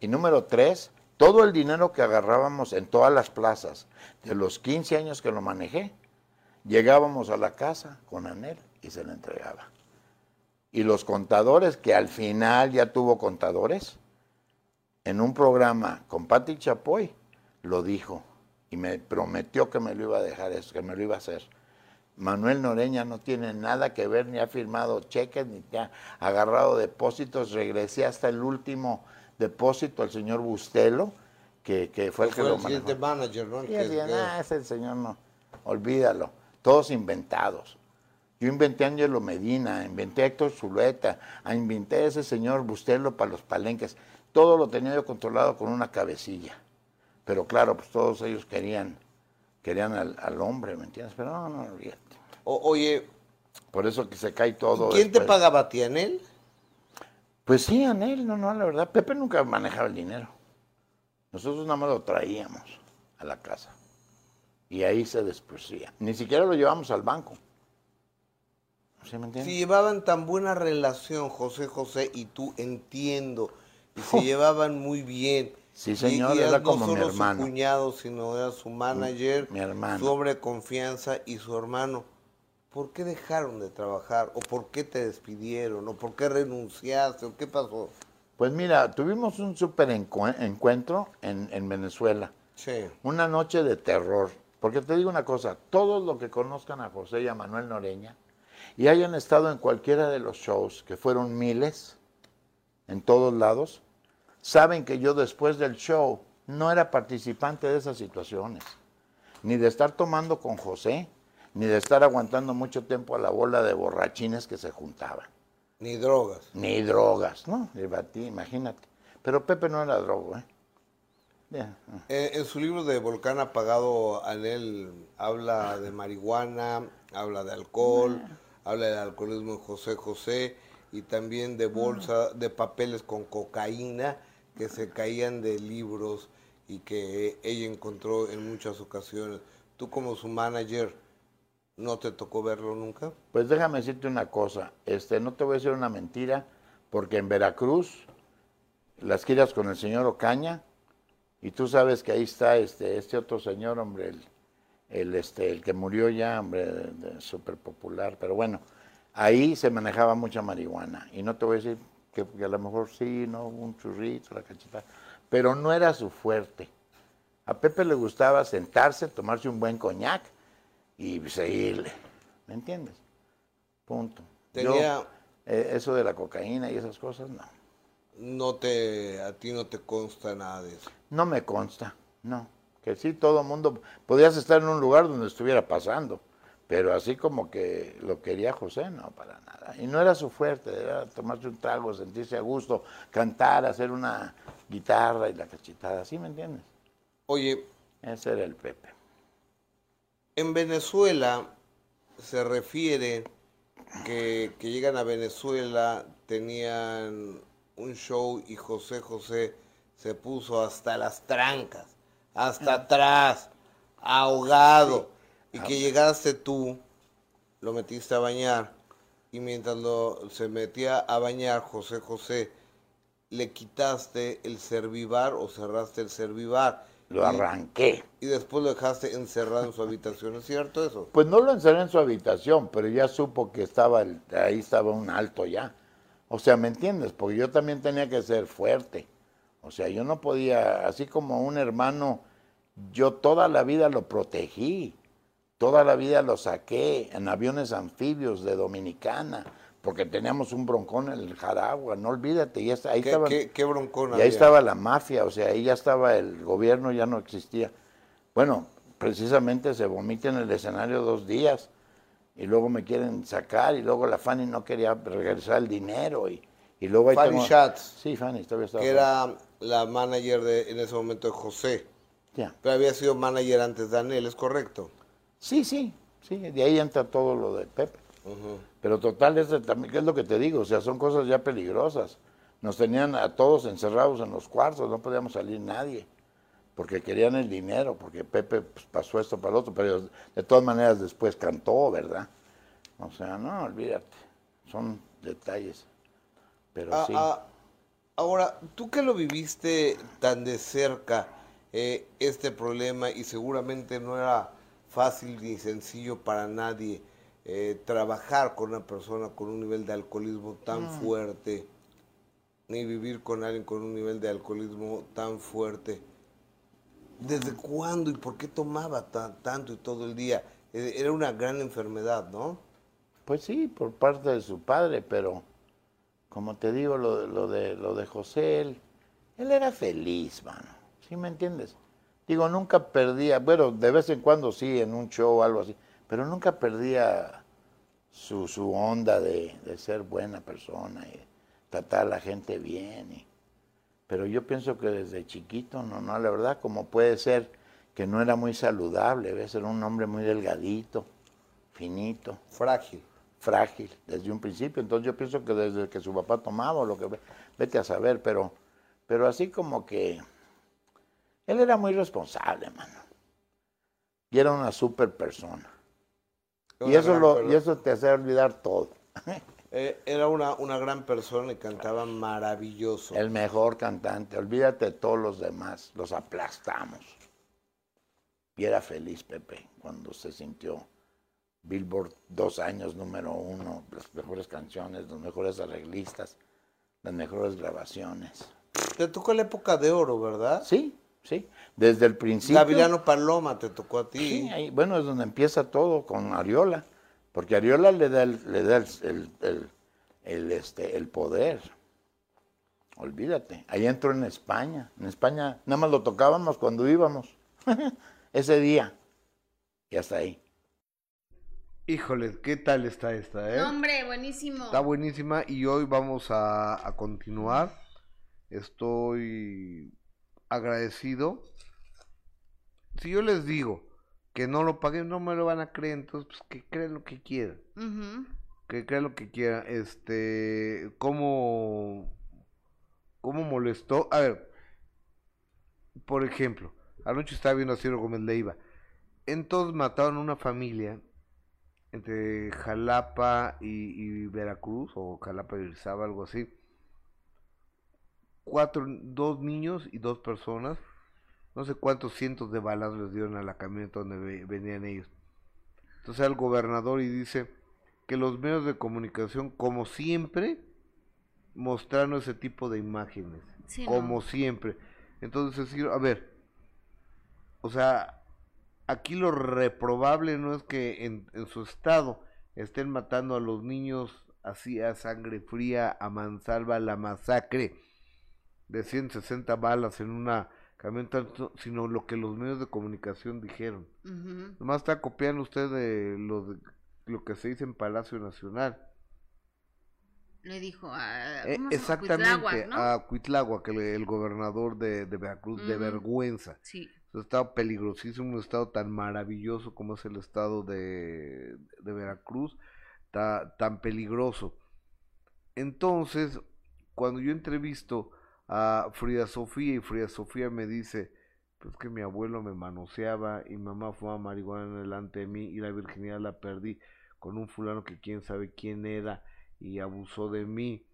Y número tres, todo el dinero que agarrábamos en todas las plazas, de los 15 años que lo manejé, llegábamos a la casa con Anel y se le entregaba. Y los contadores, que al final ya tuvo contadores, en un programa con Patti Chapoy, lo dijo y me prometió que me lo iba a dejar eso, que me lo iba a hacer. Manuel Noreña no tiene nada que ver, ni ha firmado cheques, ni ha agarrado depósitos. Regresé hasta el último depósito al señor Bustelo, que, que fue el que Fue lo el manejó. manager, ¿no? El Y que- que- "Ah, ese señor no. olvídalo. Todos inventados. Yo inventé a Angelo Medina, inventé a Héctor Zulueta, inventé a ese señor Bustelo para los palenques. Todo lo tenía yo controlado con una cabecilla. Pero claro, pues todos ellos querían, querían al, al hombre, ¿me entiendes? Pero no, no, olvídate. Oye, Por eso que se cae todo. ¿quién te pagaba a ti, Anel? Pues sí, Anel, no, no, la verdad. Pepe nunca manejaba el dinero. Nosotros nada más lo traíamos a la casa. Y ahí se despreciaba. Ni siquiera lo llevamos al banco. ¿Sí me entiendes? Si llevaban tan buena relación José José y tú entiendo, y se llevaban muy bien. Sí, señor, y era no como mi solo hermano. su cuñado, sino era su manager, Mi hermano. su hombre de confianza y su hermano. ¿Por qué dejaron de trabajar? ¿O por qué te despidieron? ¿O por qué renunciaste? ¿O qué pasó? Pues mira, tuvimos un súper encue- encuentro en, en Venezuela. Sí. Una noche de terror. Porque te digo una cosa, todos los que conozcan a José y a Manuel Noreña y hayan estado en cualquiera de los shows, que fueron miles, en todos lados, saben que yo después del show no era participante de esas situaciones. Ni de estar tomando con José, ni de estar aguantando mucho tiempo a la bola de borrachines que se juntaban. Ni drogas. Ni drogas, ¿no? Le batí, imagínate. Pero Pepe no era drogo, ¿eh? Ya, Eh, en su libro de Volcán Apagado, Anel habla de marihuana, habla de alcohol, habla del alcoholismo de José José y también de bolsa, de papeles con cocaína que se caían de libros y que ella encontró en muchas ocasiones. Tú como su manager, ¿no te tocó verlo nunca? Pues déjame decirte una cosa, este, no te voy a decir una mentira, porque en Veracruz, las giras con el señor Ocaña, y tú sabes que ahí está este, este otro señor, hombre, el, el, este, el que murió ya, hombre, súper popular, pero bueno, ahí se manejaba mucha marihuana, y no te voy a decir que, que a lo mejor sí, no, un churrito, la cachita, pero no era su fuerte. A Pepe le gustaba sentarse, tomarse un buen coñac y seguirle, ¿me entiendes? Punto. Yo, Tenía- eh, eso de la cocaína y esas cosas, no. No te, a ti no te consta nada de eso. No me consta, no. Que sí, todo el mundo, podías estar en un lugar donde estuviera pasando, pero así como que lo quería José, no, para nada. Y no era su fuerte, era tomarse un trago, sentirse a gusto, cantar, hacer una guitarra y la cachetada, ¿sí me entiendes? Oye, Ese era el Pepe. En Venezuela se refiere que, que llegan a Venezuela, tenían un show y José José se puso hasta las trancas, hasta atrás, ahogado, y que llegaste tú, lo metiste a bañar, y mientras lo, se metía a bañar José José, le quitaste el servivar o cerraste el servivar. Lo Y- arranqué. y después lo dejaste encerrado en su habitación, ¿es cierto eso? Pues no lo encerré en su habitación, pero ya supo que estaba el- ahí estaba un alto ya. O sea, ¿me entiendes? Porque yo también tenía que ser fuerte. O sea, yo no podía, así como un hermano, yo toda la vida lo protegí. Toda la vida lo saqué en aviones anfibios de Dominicana, porque teníamos un broncón en el Jaragua, no olvídate, está, ahí ¿Qué, estaba, qué, qué broncón y ahí había? estaba la mafia, o sea, ahí ya estaba el gobierno, ya no existía. Bueno, precisamente se vomita en el escenario dos días y luego me quieren sacar y luego la Fanny no quería regresar el dinero y, y luego ahí Fanny tengo- Schatz, Sí, Fanny, todavía estaba. que era la manager de, en ese momento de José, Ya. pero había sido manager antes de Anel, ¿es correcto? Sí, sí, sí, de ahí entra todo lo de Pepe. Pero total, ese también, ¿qué es lo que te digo? O sea, son cosas ya peligrosas. Nos tenían a todos encerrados en los cuartos, no podíamos salir nadie, porque querían el dinero, porque Pepe pues, pasó esto para el otro, pero de todas maneras después cantó, ¿verdad? O sea, no, olvídate, son detalles. Pero Ah, sí. ah, ahora, tú que lo viviste tan de cerca, eh, este problema, y seguramente no era fácil ni sencillo para nadie eh, trabajar con una persona con un nivel de alcoholismo tan Mm. fuerte, ni vivir con alguien con un nivel de alcoholismo tan fuerte. ¿Desde cuándo y por qué tomaba tan- tanto y todo el día? Eh, Era una gran enfermedad, ¿no? Pues sí, por parte de su padre, pero como te digo, lo, de- lo de, lo de José, él, él era feliz, mano. ¿Sí me entiendes? Digo, nunca perdía, bueno, de vez en cuando sí, en un show o algo así, pero nunca perdía su, su onda de, de ser buena persona y tratar a la gente bien. y- pero yo pienso que desde chiquito, no, no, la verdad, como puede ser que no era muy saludable, ¿ves? Era un hombre muy delgadito, finito. Frágil. Frágil, desde un principio. Entonces yo pienso que desde que su papá tomaba, o lo que vete a saber, pero, pero así como que él era muy responsable, mano. Y era una super persona. Y eso, lo, y eso te hace olvidar todo. Eh, era una, una gran persona y cantaba maravilloso. El mejor cantante. Olvídate de todos los demás. Los aplastamos. Y era feliz Pepe cuando se sintió Billboard dos años número uno, las mejores canciones, los mejores arreglistas, las mejores grabaciones. Te tocó la época de oro, ¿verdad? Sí, sí. Desde el principio. Gavilano Paloma te tocó a ti. Sí, ahí, bueno, es donde empieza todo con Ariola, porque Ariola le da el, le da el, el- el- el, este, el poder. Olvídate, ahí entró en España. En España nada más lo tocábamos cuando íbamos, ese día. Y hasta ahí. Híjole, ¿qué tal está esta, eh? No, hombre, buenísimo. Está buenísima y hoy vamos a, a continuar. Estoy agradecido. Si yo les digo que no lo pagué, no me lo van a creer, entonces pues que crean lo que quieran. Que crean lo que quieran. Este, ¿cómo, cómo molestó? A ver, por ejemplo, anoche estaba viendo a Ciro Gómez Leiva. Entonces mataron a una familia entre Jalapa y, y Veracruz, o Jalapa y Orizaba, algo así. Cuatro, dos niños y dos personas. No sé cuántos cientos de balas les dieron a la camioneta donde ve- venían ellos. Entonces el gobernador y dice que los medios de comunicación, como siempre, mostraron ese tipo de imágenes. Sí, como no. siempre. Entonces, a ver, o sea, aquí lo reprobable no es que en, en su estado estén matando a los niños así a sangre fría, a mansalva, la masacre de 160 balas en una camioneta, sino lo que los medios de comunicación dijeron. Ujú. Nomás está copiando usted de lo, de- lo que se dice en Palacio Nacional. Le dijo a. Eh, exactamente, Cuitláhuac, ¿no? a Cuitláhuac, el, el gobernador de, de Veracruz, de vergüenza. Sí. Es un estado peligrosísimo, un estado tan maravilloso como es el estado de, de Veracruz, ta- tan peligroso. Entonces, cuando yo entrevisto a Frida Sofía y Frida Sofía me dice, pues que mi abuelo me manoseaba y mamá fumaba marihuana delante de mí y la virginidad la perdí con un fulano que quién sabe quién era y abusó de mí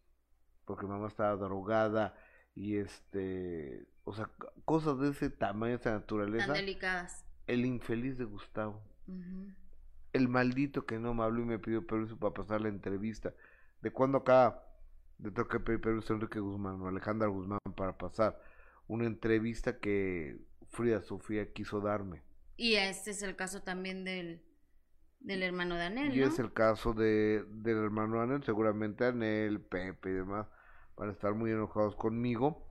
porque mamá estaba drogada y este, o sea, cosas de ese tamaño, de esa naturaleza. Tan delicadas. El infeliz de Gustavo, el maldito que no me habló y me pidió permiso para pasar la entrevista. ¿De cuándo acá le tengo que pedir permiso a Enrique Guzmán o Alejandra Guzmán para pasar una entrevista que Frida Sofía quiso darme? Y este es el caso también del, del hermano de Anel, Y ¿no? es el caso de, del hermano Anel, seguramente Anel, Pepe y demás van a estar muy enojados conmigo,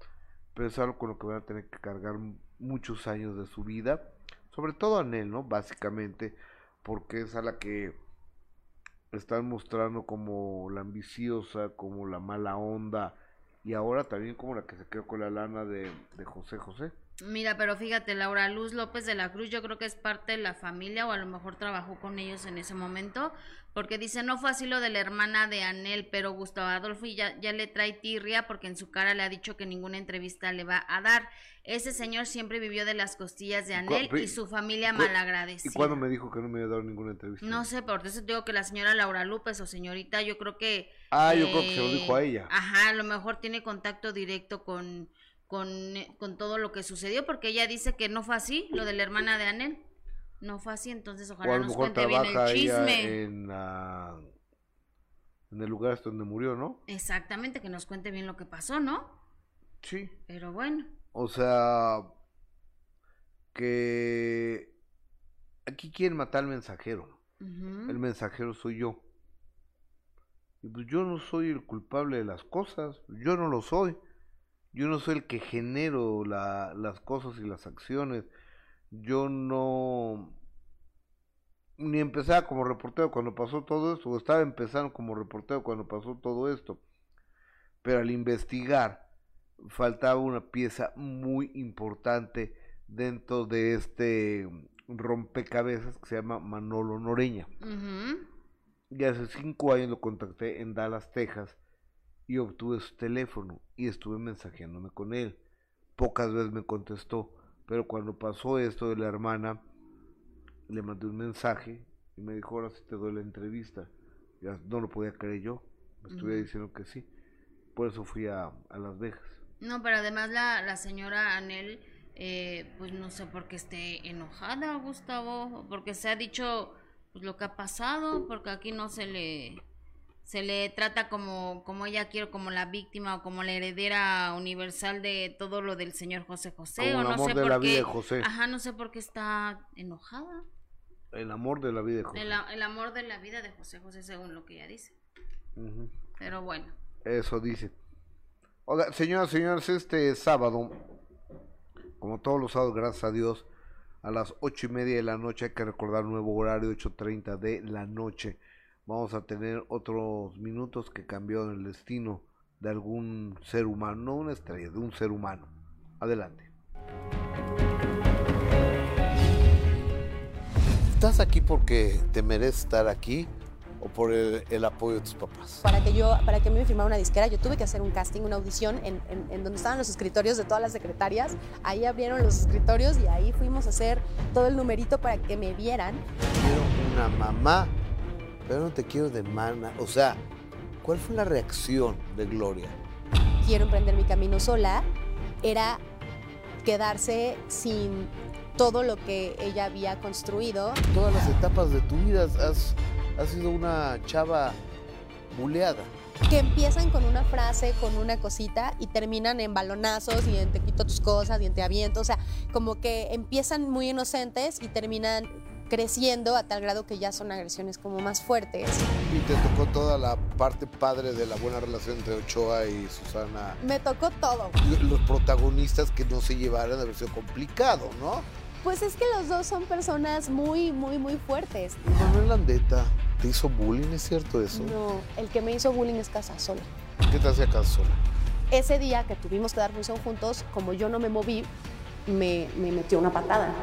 pero es algo con lo que van a tener que cargar muchos años de su vida, sobre todo Anel, ¿no? Básicamente, porque es a la que están mostrando como la ambiciosa, como la mala onda, y ahora también como la que se quedó con la lana de José José. Mira, pero fíjate, Laura Luz López de la Cruz, yo creo que es parte de la familia o a lo mejor trabajó con ellos en ese momento, porque dice, no fue así lo de la hermana de Anel, pero Gustavo Adolfo ya, ya le trae tirria porque en su cara le ha dicho que ninguna entrevista le va a dar. Ese señor siempre vivió de las costillas de Anel y su familia malagradecida. ¿Y cuándo me dijo que no me iba a dar ninguna entrevista? No sé, por eso digo que la señora Laura López o señorita, yo creo que... Ah, yo creo que se lo dijo a eh, ella. Ajá, a lo mejor tiene contacto directo con, con, eh, con todo lo que sucedió, porque ella dice que no fue así, lo de la hermana de Anel. No fue así, entonces o ojalá a lo nos mejor cuente bien el chisme. en, la- en el lugar donde murió, ¿no? Exactamente, que nos cuente bien lo que pasó, ¿no? Sí. Pero bueno. O sea, que aquí quieren matar al mensajero. El mensajero soy yo. Y pues yo no soy el culpable de las cosas. Yo no lo soy. Yo no soy el que genero la- las cosas y las acciones. yo no ni empezaba como reportero cuando pasó todo esto, o estaba empezando como reportero cuando pasó todo esto. Pero al investigar, faltaba una pieza muy importante dentro de este rompecabezas que se llama Manolo Noreña. Y hace cinco años lo contacté en Dallas, Texas, y obtuve su teléfono y estuve mensajeándome con él. Pocas veces me contestó, pero cuando pasó esto de la hermana, le mandé un mensaje y me dijo, ahora sí te doy la entrevista. Ya no lo podía creer yo, me Ujú. diciendo que sí. Por eso fui a, a Las Vegas. No, pero además la, la señora Anel, eh, pues no sé por qué esté enojada, Gustavo, porque se ha dicho pues, lo que ha pasado, porque aquí no se le se le trata como como ella quiere, como la víctima o como la heredera universal de todo lo del señor José José, Como o el no amor sé de por la qué. vida de José. Ajá, no sé por qué está enojada. El amor de la vida de José. El, amor de la vida de José José, según lo que ella dice. Pero bueno. Eso dice. Oiga, señoras y señores, este sábado, como todos los sábados, gracias a Dios, a las ocho y media de la noche, hay que recordar nuevo horario, 8.30 de la noche. Vamos a tener otros minutos que cambiaron el destino de algún ser humano, no una estrella, de un ser humano. Adelante. ¿Estás aquí porque te mereces estar aquí o por el, el apoyo de tus papás? Para que yo, para que a mí me firmara una disquera, yo tuve que hacer un casting, una audición en, en- en donde estaban los escritorios de todas las secretarias. Ahí abrieron los escritorios y ahí fuimos a hacer todo el numerito para que me vieran. quiero una mamá, pero no te quiero de mana. O sea, ¿cuál fue la reacción de Gloria? Quiero emprender mi camino sola. Era quedarse sin todo lo que ella había construido. Todas las etapas de tu vida has, has sido una chava buleada. que empiezan con una frase, con una cosita y terminan en balonazos y en te quito tus cosas y en te aviento. O sea, como que empiezan muy inocentes y terminan creciendo a tal grado que ya son agresiones como más fuertes. Y te tocó toda la parte padre de la buena relación entre Ochoa y Susana. Me tocó todo. Los protagonistas que no se llevaran haber sido complicado, ¿no? Pues es que los dos son personas muy, muy, muy fuertes. Manuel Landeta te hizo bullying, ¿es cierto eso? No, el que me hizo bullying es Casasola. ¿Qué te hacía Casola? Ese día que tuvimos que dar función juntos, como yo no me moví, me, me metió una patada.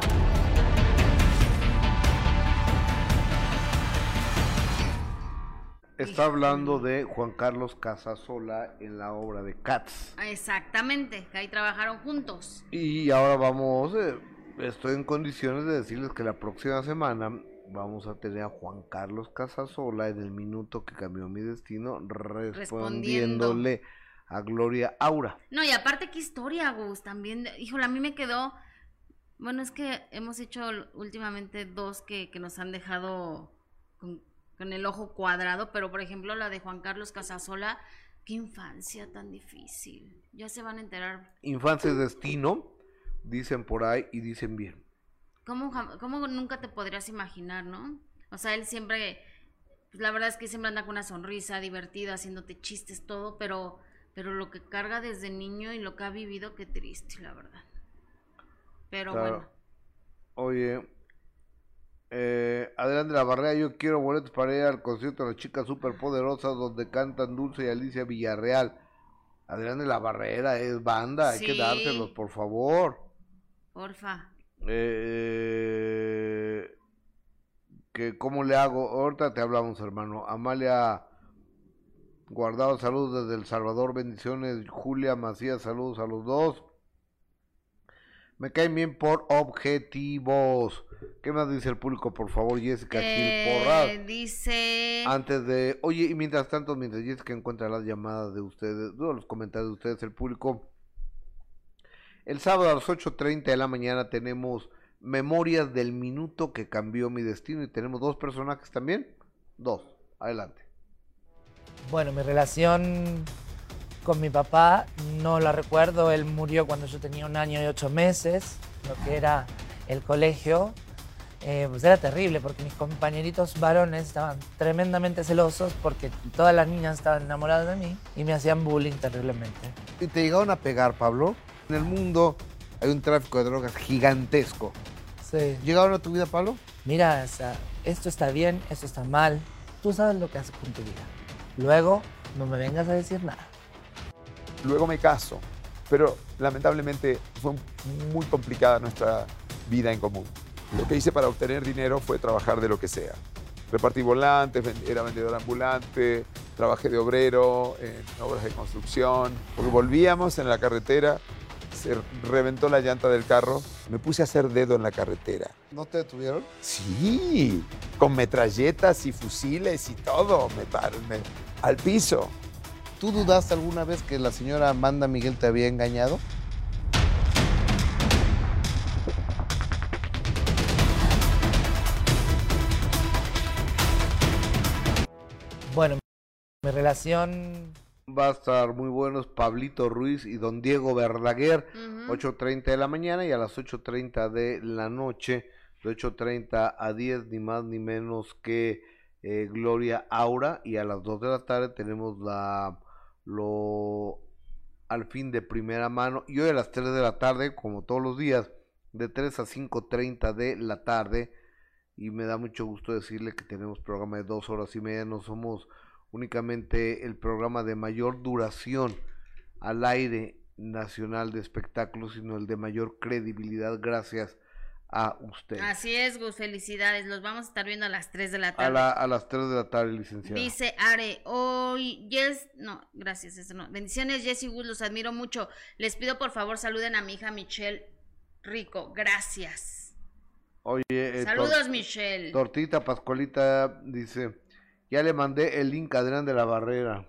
Está hablando de Juan Carlos Casasola en la obra de Cats. Exactamente, que ahí trabajaron juntos. Y ahora vamos, eh, estoy en condiciones de decirles que la próxima semana vamos a tener a Juan Carlos Casasola en el minuto que cambió mi destino respondiéndole a Gloria Aura. No, y aparte qué historia, Gus, también, híjole, a mí me quedó, bueno, es que hemos hecho últimamente dos que, que nos han dejado con, con el ojo cuadrado, pero por ejemplo la de Juan Carlos Casasola, qué infancia tan difícil, ya se van a enterar. Infancia es destino, dicen por ahí y dicen bien. ¿Cómo, cómo nunca te podrías imaginar, no? O sea, él siempre, pues, la verdad es que siempre anda con una sonrisa, divertido, haciéndote chistes, todo, pero, pero lo que carga desde niño y lo que ha vivido, qué triste, la verdad. Pero Claro. bueno. Oye, eh, Adrián de la Barrera, yo quiero boletos para ir al concierto de las chicas superpoderosas donde cantan Dulce y Alicia Villarreal. Adrián de la Barrera es banda, hay que dárselos, por favor. Porfa. Eh, que cómo le hago, ahorita te hablamos hermano. Amalia Guardado, saludos desde El Salvador, bendiciones. Julia Macías, saludos a los dos. Me caen bien por objetivos. ¿Qué más dice el público, por favor, Jessica Gil Eh, Porras? dice... Antes de, oye, y mientras tanto, mientras Jessica encuentra las llamadas de ustedes, los comentarios de ustedes, el público, el sábado a las 8.30 de la mañana tenemos Memorias del Minuto que cambió mi destino y tenemos dos personajes también. Dos, adelante. Bueno, mi relación con mi papá no la recuerdo. Él murió cuando yo tenía un año y ocho meses. Lo que era el colegio, eh, pues era terrible porque mis compañeritos varones estaban tremendamente celosos porque todas las niñas estaban enamoradas de mí y me hacían bullying terriblemente. ¿Y te llegaron a pegar, Pablo? En el mundo hay un tráfico de drogas gigantesco. Sí. ¿Llegaron a tu vida, Pablo? Mira, o sea, esto está bien, esto está mal. Tú sabes lo que haces con tu vida. Luego, no me vengas a decir nada. Luego me caso, pero lamentablemente fue muy complicada nuestra vida en común. Lo que hice para obtener dinero fue trabajar de lo que sea. Repartí volantes, era vendedor ambulante, trabajé de obrero en obras de construcción. Porque volvíamos en la carretera, se reventó la llanta del carro, me puse a hacer dedo en la carretera. ¿No te detuvieron? Sí, con metralletas y fusiles y todo, me- al piso. ¿Tú dudaste alguna vez que la señora Amanda Miguel te había engañado? Bueno, mi relación Va a estar muy buenos Pablito Ruiz y don Diego Verdaguer, 8.30 de la mañana y a las 8.30 de la noche, de 8.30 a 10, ni más ni menos que eh, Gloria Aura. Y a las 2 de la tarde tenemos la lo al fin de primera mano. Y hoy a las 3 de la tarde, como todos los días, de 3 a 5.30 de la tarde y me da mucho gusto decirle que tenemos programa de dos horas y media, no somos únicamente el programa de mayor duración al aire nacional de espectáculos, sino el de mayor credibilidad gracias a usted. Así es, Gus, felicidades. Los vamos a estar viendo a las 3 de la A, tarde. la- a las 3 de la tarde, licenciada. Dice Are, hoy, yes, no, gracias, eso no. Bendiciones, Jessy Gus, los admiro mucho. Les pido por favor saluden a mi hija Michelle Rico, gracias. Oye, eh, Saludos, Michelle. Tortita Pascualita dice, ya le mandé el link a Adrián de la Barrera.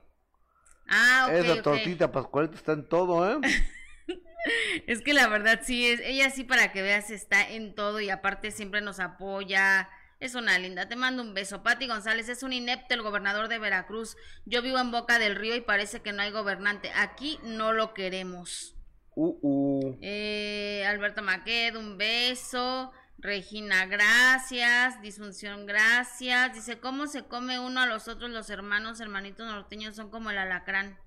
Ah, ok, Esa tortita Pascualita está en todo, ¿eh? Es que la verdad sí, es, ella sí para que veas está en todo y aparte siempre nos apoya. Es una linda. Te mando un beso. Pati González es un inepto el gobernador de Veracruz. Yo vivo en Boca del Río y parece que no hay gobernante. Aquí no lo queremos. Uh, uh. Eh, Alberto Maqued, un beso. Regina, gracias. Disfunción, gracias. Dice, ¿cómo se come uno a los otros los hermanos, hermanitos norteños? Son como el alacrán.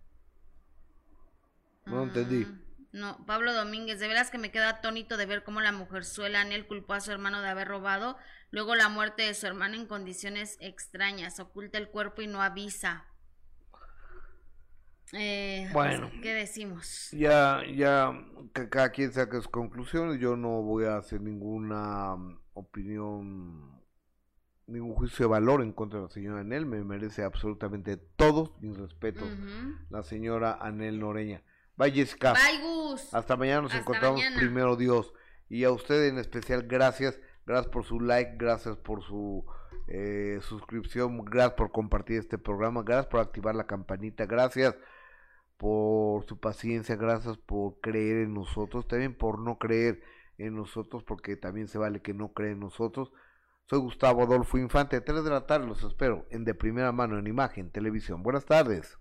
No entendí. No, Pablo Domínguez, de veras que me queda atónito de ver cómo la mujerzuela Anel culpó a su hermano de haber robado, luego la muerte de su hermano en condiciones extrañas, oculta el cuerpo y no avisa. Eh, Bueno. ¿Qué decimos? Ya, ya, que cada quien saque sus conclusiones. Yo no voy a hacer ninguna mm, opinión, ningún juicio de valor en contra de la señora Anel. Me merece absolutamente todos mis respetos. La señora Anel Noreña. Gus. Hasta mañana nos Hasta encontramos mañana. primero Dios. Y a usted en especial, gracias. Gracias por su like, gracias por su eh, suscripción, gracias por compartir este programa, gracias por activar la campanita, gracias por su paciencia, gracias por creer en nosotros, también por no creer en nosotros, porque también se vale que no creen en nosotros. Soy Gustavo Adolfo Infante, 3 de la tarde los espero en De Primera Mano en Imagen, Televisión. Buenas tardes.